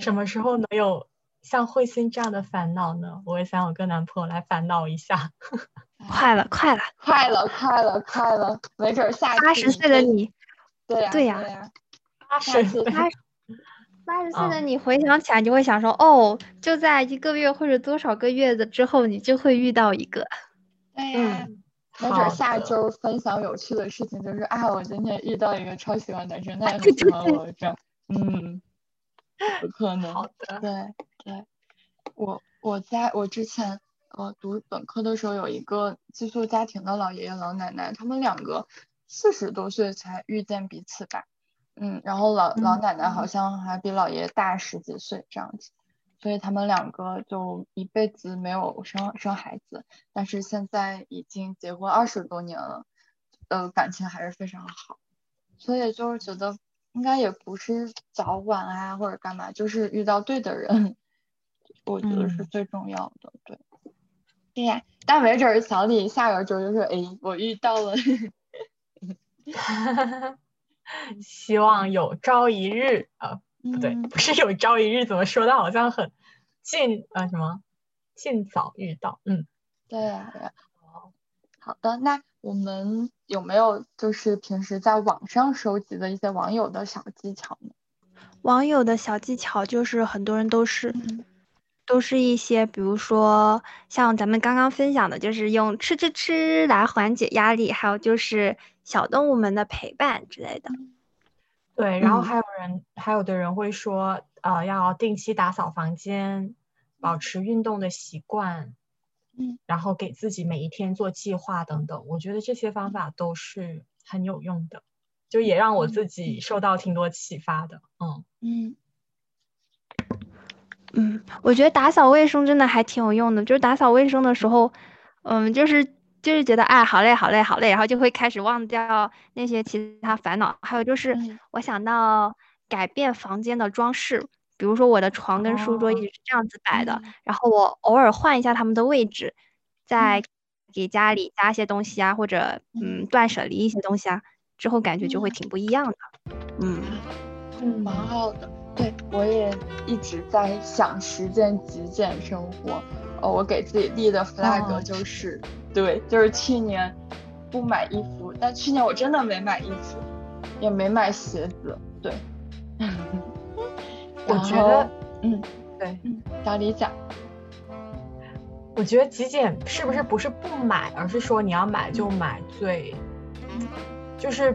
什么时候能有？像慧心这样的烦恼呢，我也想有个男朋友来烦恼一下。*laughs* 快了，快了，快了，快了，快了，没准下八十岁的你，对呀，对呀，八十岁，八十岁的你回想起来，你会想说，哦，就在一个月或者多少个月的之后，你就会遇到一个。对呀，没准下周分享有趣的事情就是啊，我今天遇到一个超喜欢男生，他也很喜欢我，这样，嗯，有可能。好的，对。对，我我在我之前呃读本科的时候，有一个寄宿家庭的老爷爷老奶奶，他们两个四十多岁才遇见彼此吧，嗯，然后老老奶奶好像还比老爷爷大十几岁这样子，所以他们两个就一辈子没有生生孩子，但是现在已经结婚二十多年了，呃，感情还是非常好，所以就是觉得应该也不是早晚啊或者干嘛，就是遇到对的人。我觉得是最重要的，对，对呀。但没准小李下个周就是：“哎，我遇到了。*laughs* ”希望有朝一日啊，不对，不是有朝一日，怎么说的？好像很尽啊，什么尽早遇到？嗯，对呀。好的，那我们有没有就是平时在网上收集的一些网友的小技巧呢？网友的小技巧就是很多人都是。都是一些，比如说像咱们刚刚分享的，就是用吃吃吃来缓解压力，还有就是小动物们的陪伴之类的。对，然后还有人，还有的人会说，呃，要定期打扫房间，保持运动的习惯，嗯，然后给自己每一天做计划等等。我觉得这些方法都是很有用的，就也让我自己受到挺多启发的。嗯嗯。嗯，我觉得打扫卫生真的还挺有用的。就是打扫卫生的时候，嗯，就是就是觉得哎，好累，好累，好累，然后就会开始忘掉那些其他烦恼。还有就是，我想到改变房间的装饰，比如说我的床跟书桌一直是这样子摆的，然后我偶尔换一下他们的位置，再给家里加一些东西啊，或者嗯断舍离一些东西啊，之后感觉就会挺不一样的。嗯，嗯，蛮好的。对，我也一直在想实践极简生活。哦，我给自己立的 flag 就是，对，就是去年不买衣服，但去年我真的没买衣服，也没买鞋子。对，我觉得，嗯，对，嗯，小李讲，我觉得极简是不是不是不买，而是说你要买就买最，就是，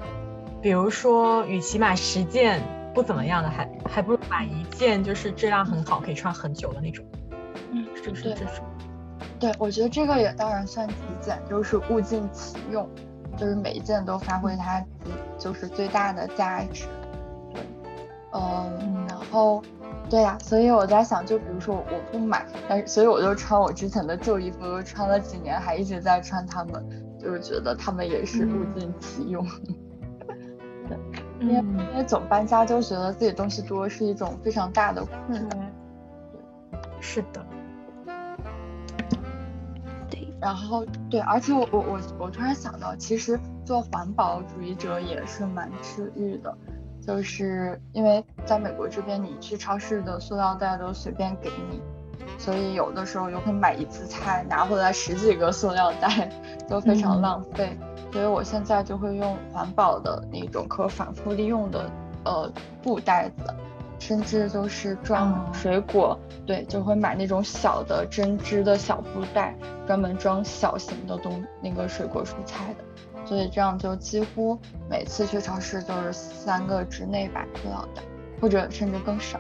比如说，与其买十件。不怎么样的，还还不如买一件就是质量很好，可以穿很久的那种。嗯，是不是这种？对，我觉得这个也当然算极简，就是物尽其用，就是每一件都发挥它就是最大的价值。对，嗯，然后，对呀，所以我在想，就比如说我不买，但是所以我就穿我之前的旧衣服，穿了几年，还一直在穿它们，就是觉得它们也是物尽其用。因为因为总搬家就觉得自己东西多是一种非常大的困难。是的。对，然后对，而且我我我我突然想到，其实做环保主义者也是蛮治愈的，就是因为在美国这边，你去超市的塑料袋都随便给你，所以有的时候有可能买一次菜拿回来十几个塑料袋，*laughs* 都非常浪费。所以我现在就会用环保的那种可反复利用的呃布袋子，甚至就是装水果，对，就会买那种小的针织的小布袋，专门装小型的东那个水果蔬菜的。所以这样就几乎每次去超市都是三个之内吧都要带，或者甚至更少。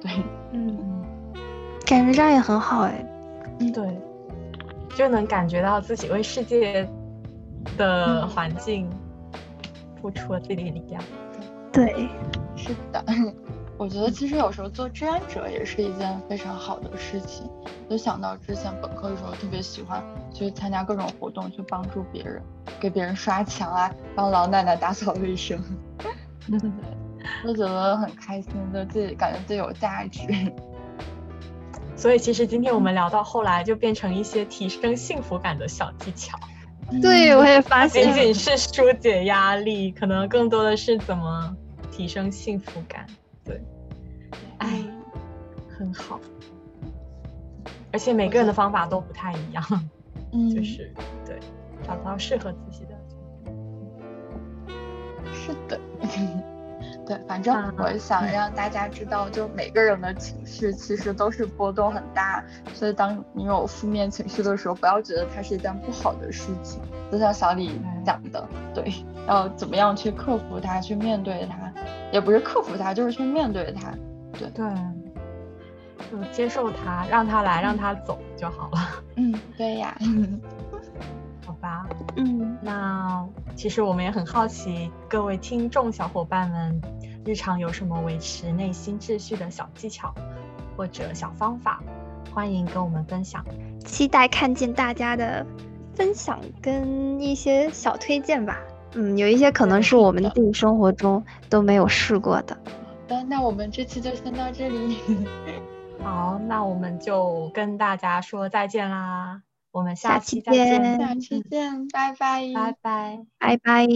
对，嗯，*laughs* 感觉这样也很好哎。嗯，对，就能感觉到自己为世界。的环境付出了自己的力量。对，是的。*laughs* 我觉得其实有时候做志愿者也是一件非常好的事情。就想到之前本科的时候，特别喜欢去参加各种活动，去帮助别人，给别人刷墙啊，帮老奶奶打扫卫生。对，就觉得很开心，就自己感觉自己有价值。所以其实今天我们聊到后来，就变成一些提升幸福感的小技巧。对，我也发现，仅仅是疏解压力，可能更多的是怎么提升幸福感。对，哎，很好。而且每个人的方法都不太一样，嗯，就是对，找到适合自己的。是的。*laughs* 对，反正我想让大家知道，就每个人的情绪其实都是波动很大，所以当你有负面情绪的时候，不要觉得它是一件不好的事情。就像小李讲的，对，要怎么样去克服它，去面对它，也不是克服它，就是去面对它。对对，就接受它，让它来，让它走就好了。嗯，对呀。*laughs* 好吧，嗯，那其实我们也很好奇，各位听众小伙伴们，日常有什么维持内心秩序的小技巧或者小方法，欢迎跟我们分享。期待看见大家的分享跟一些小推荐吧。嗯，有一些可能是我们自己生活中都没有试过的。好的，那我们这期就先到这里。*laughs* 好，那我们就跟大家说再见啦。我们下期再见，下期见，拜拜，拜拜，拜拜。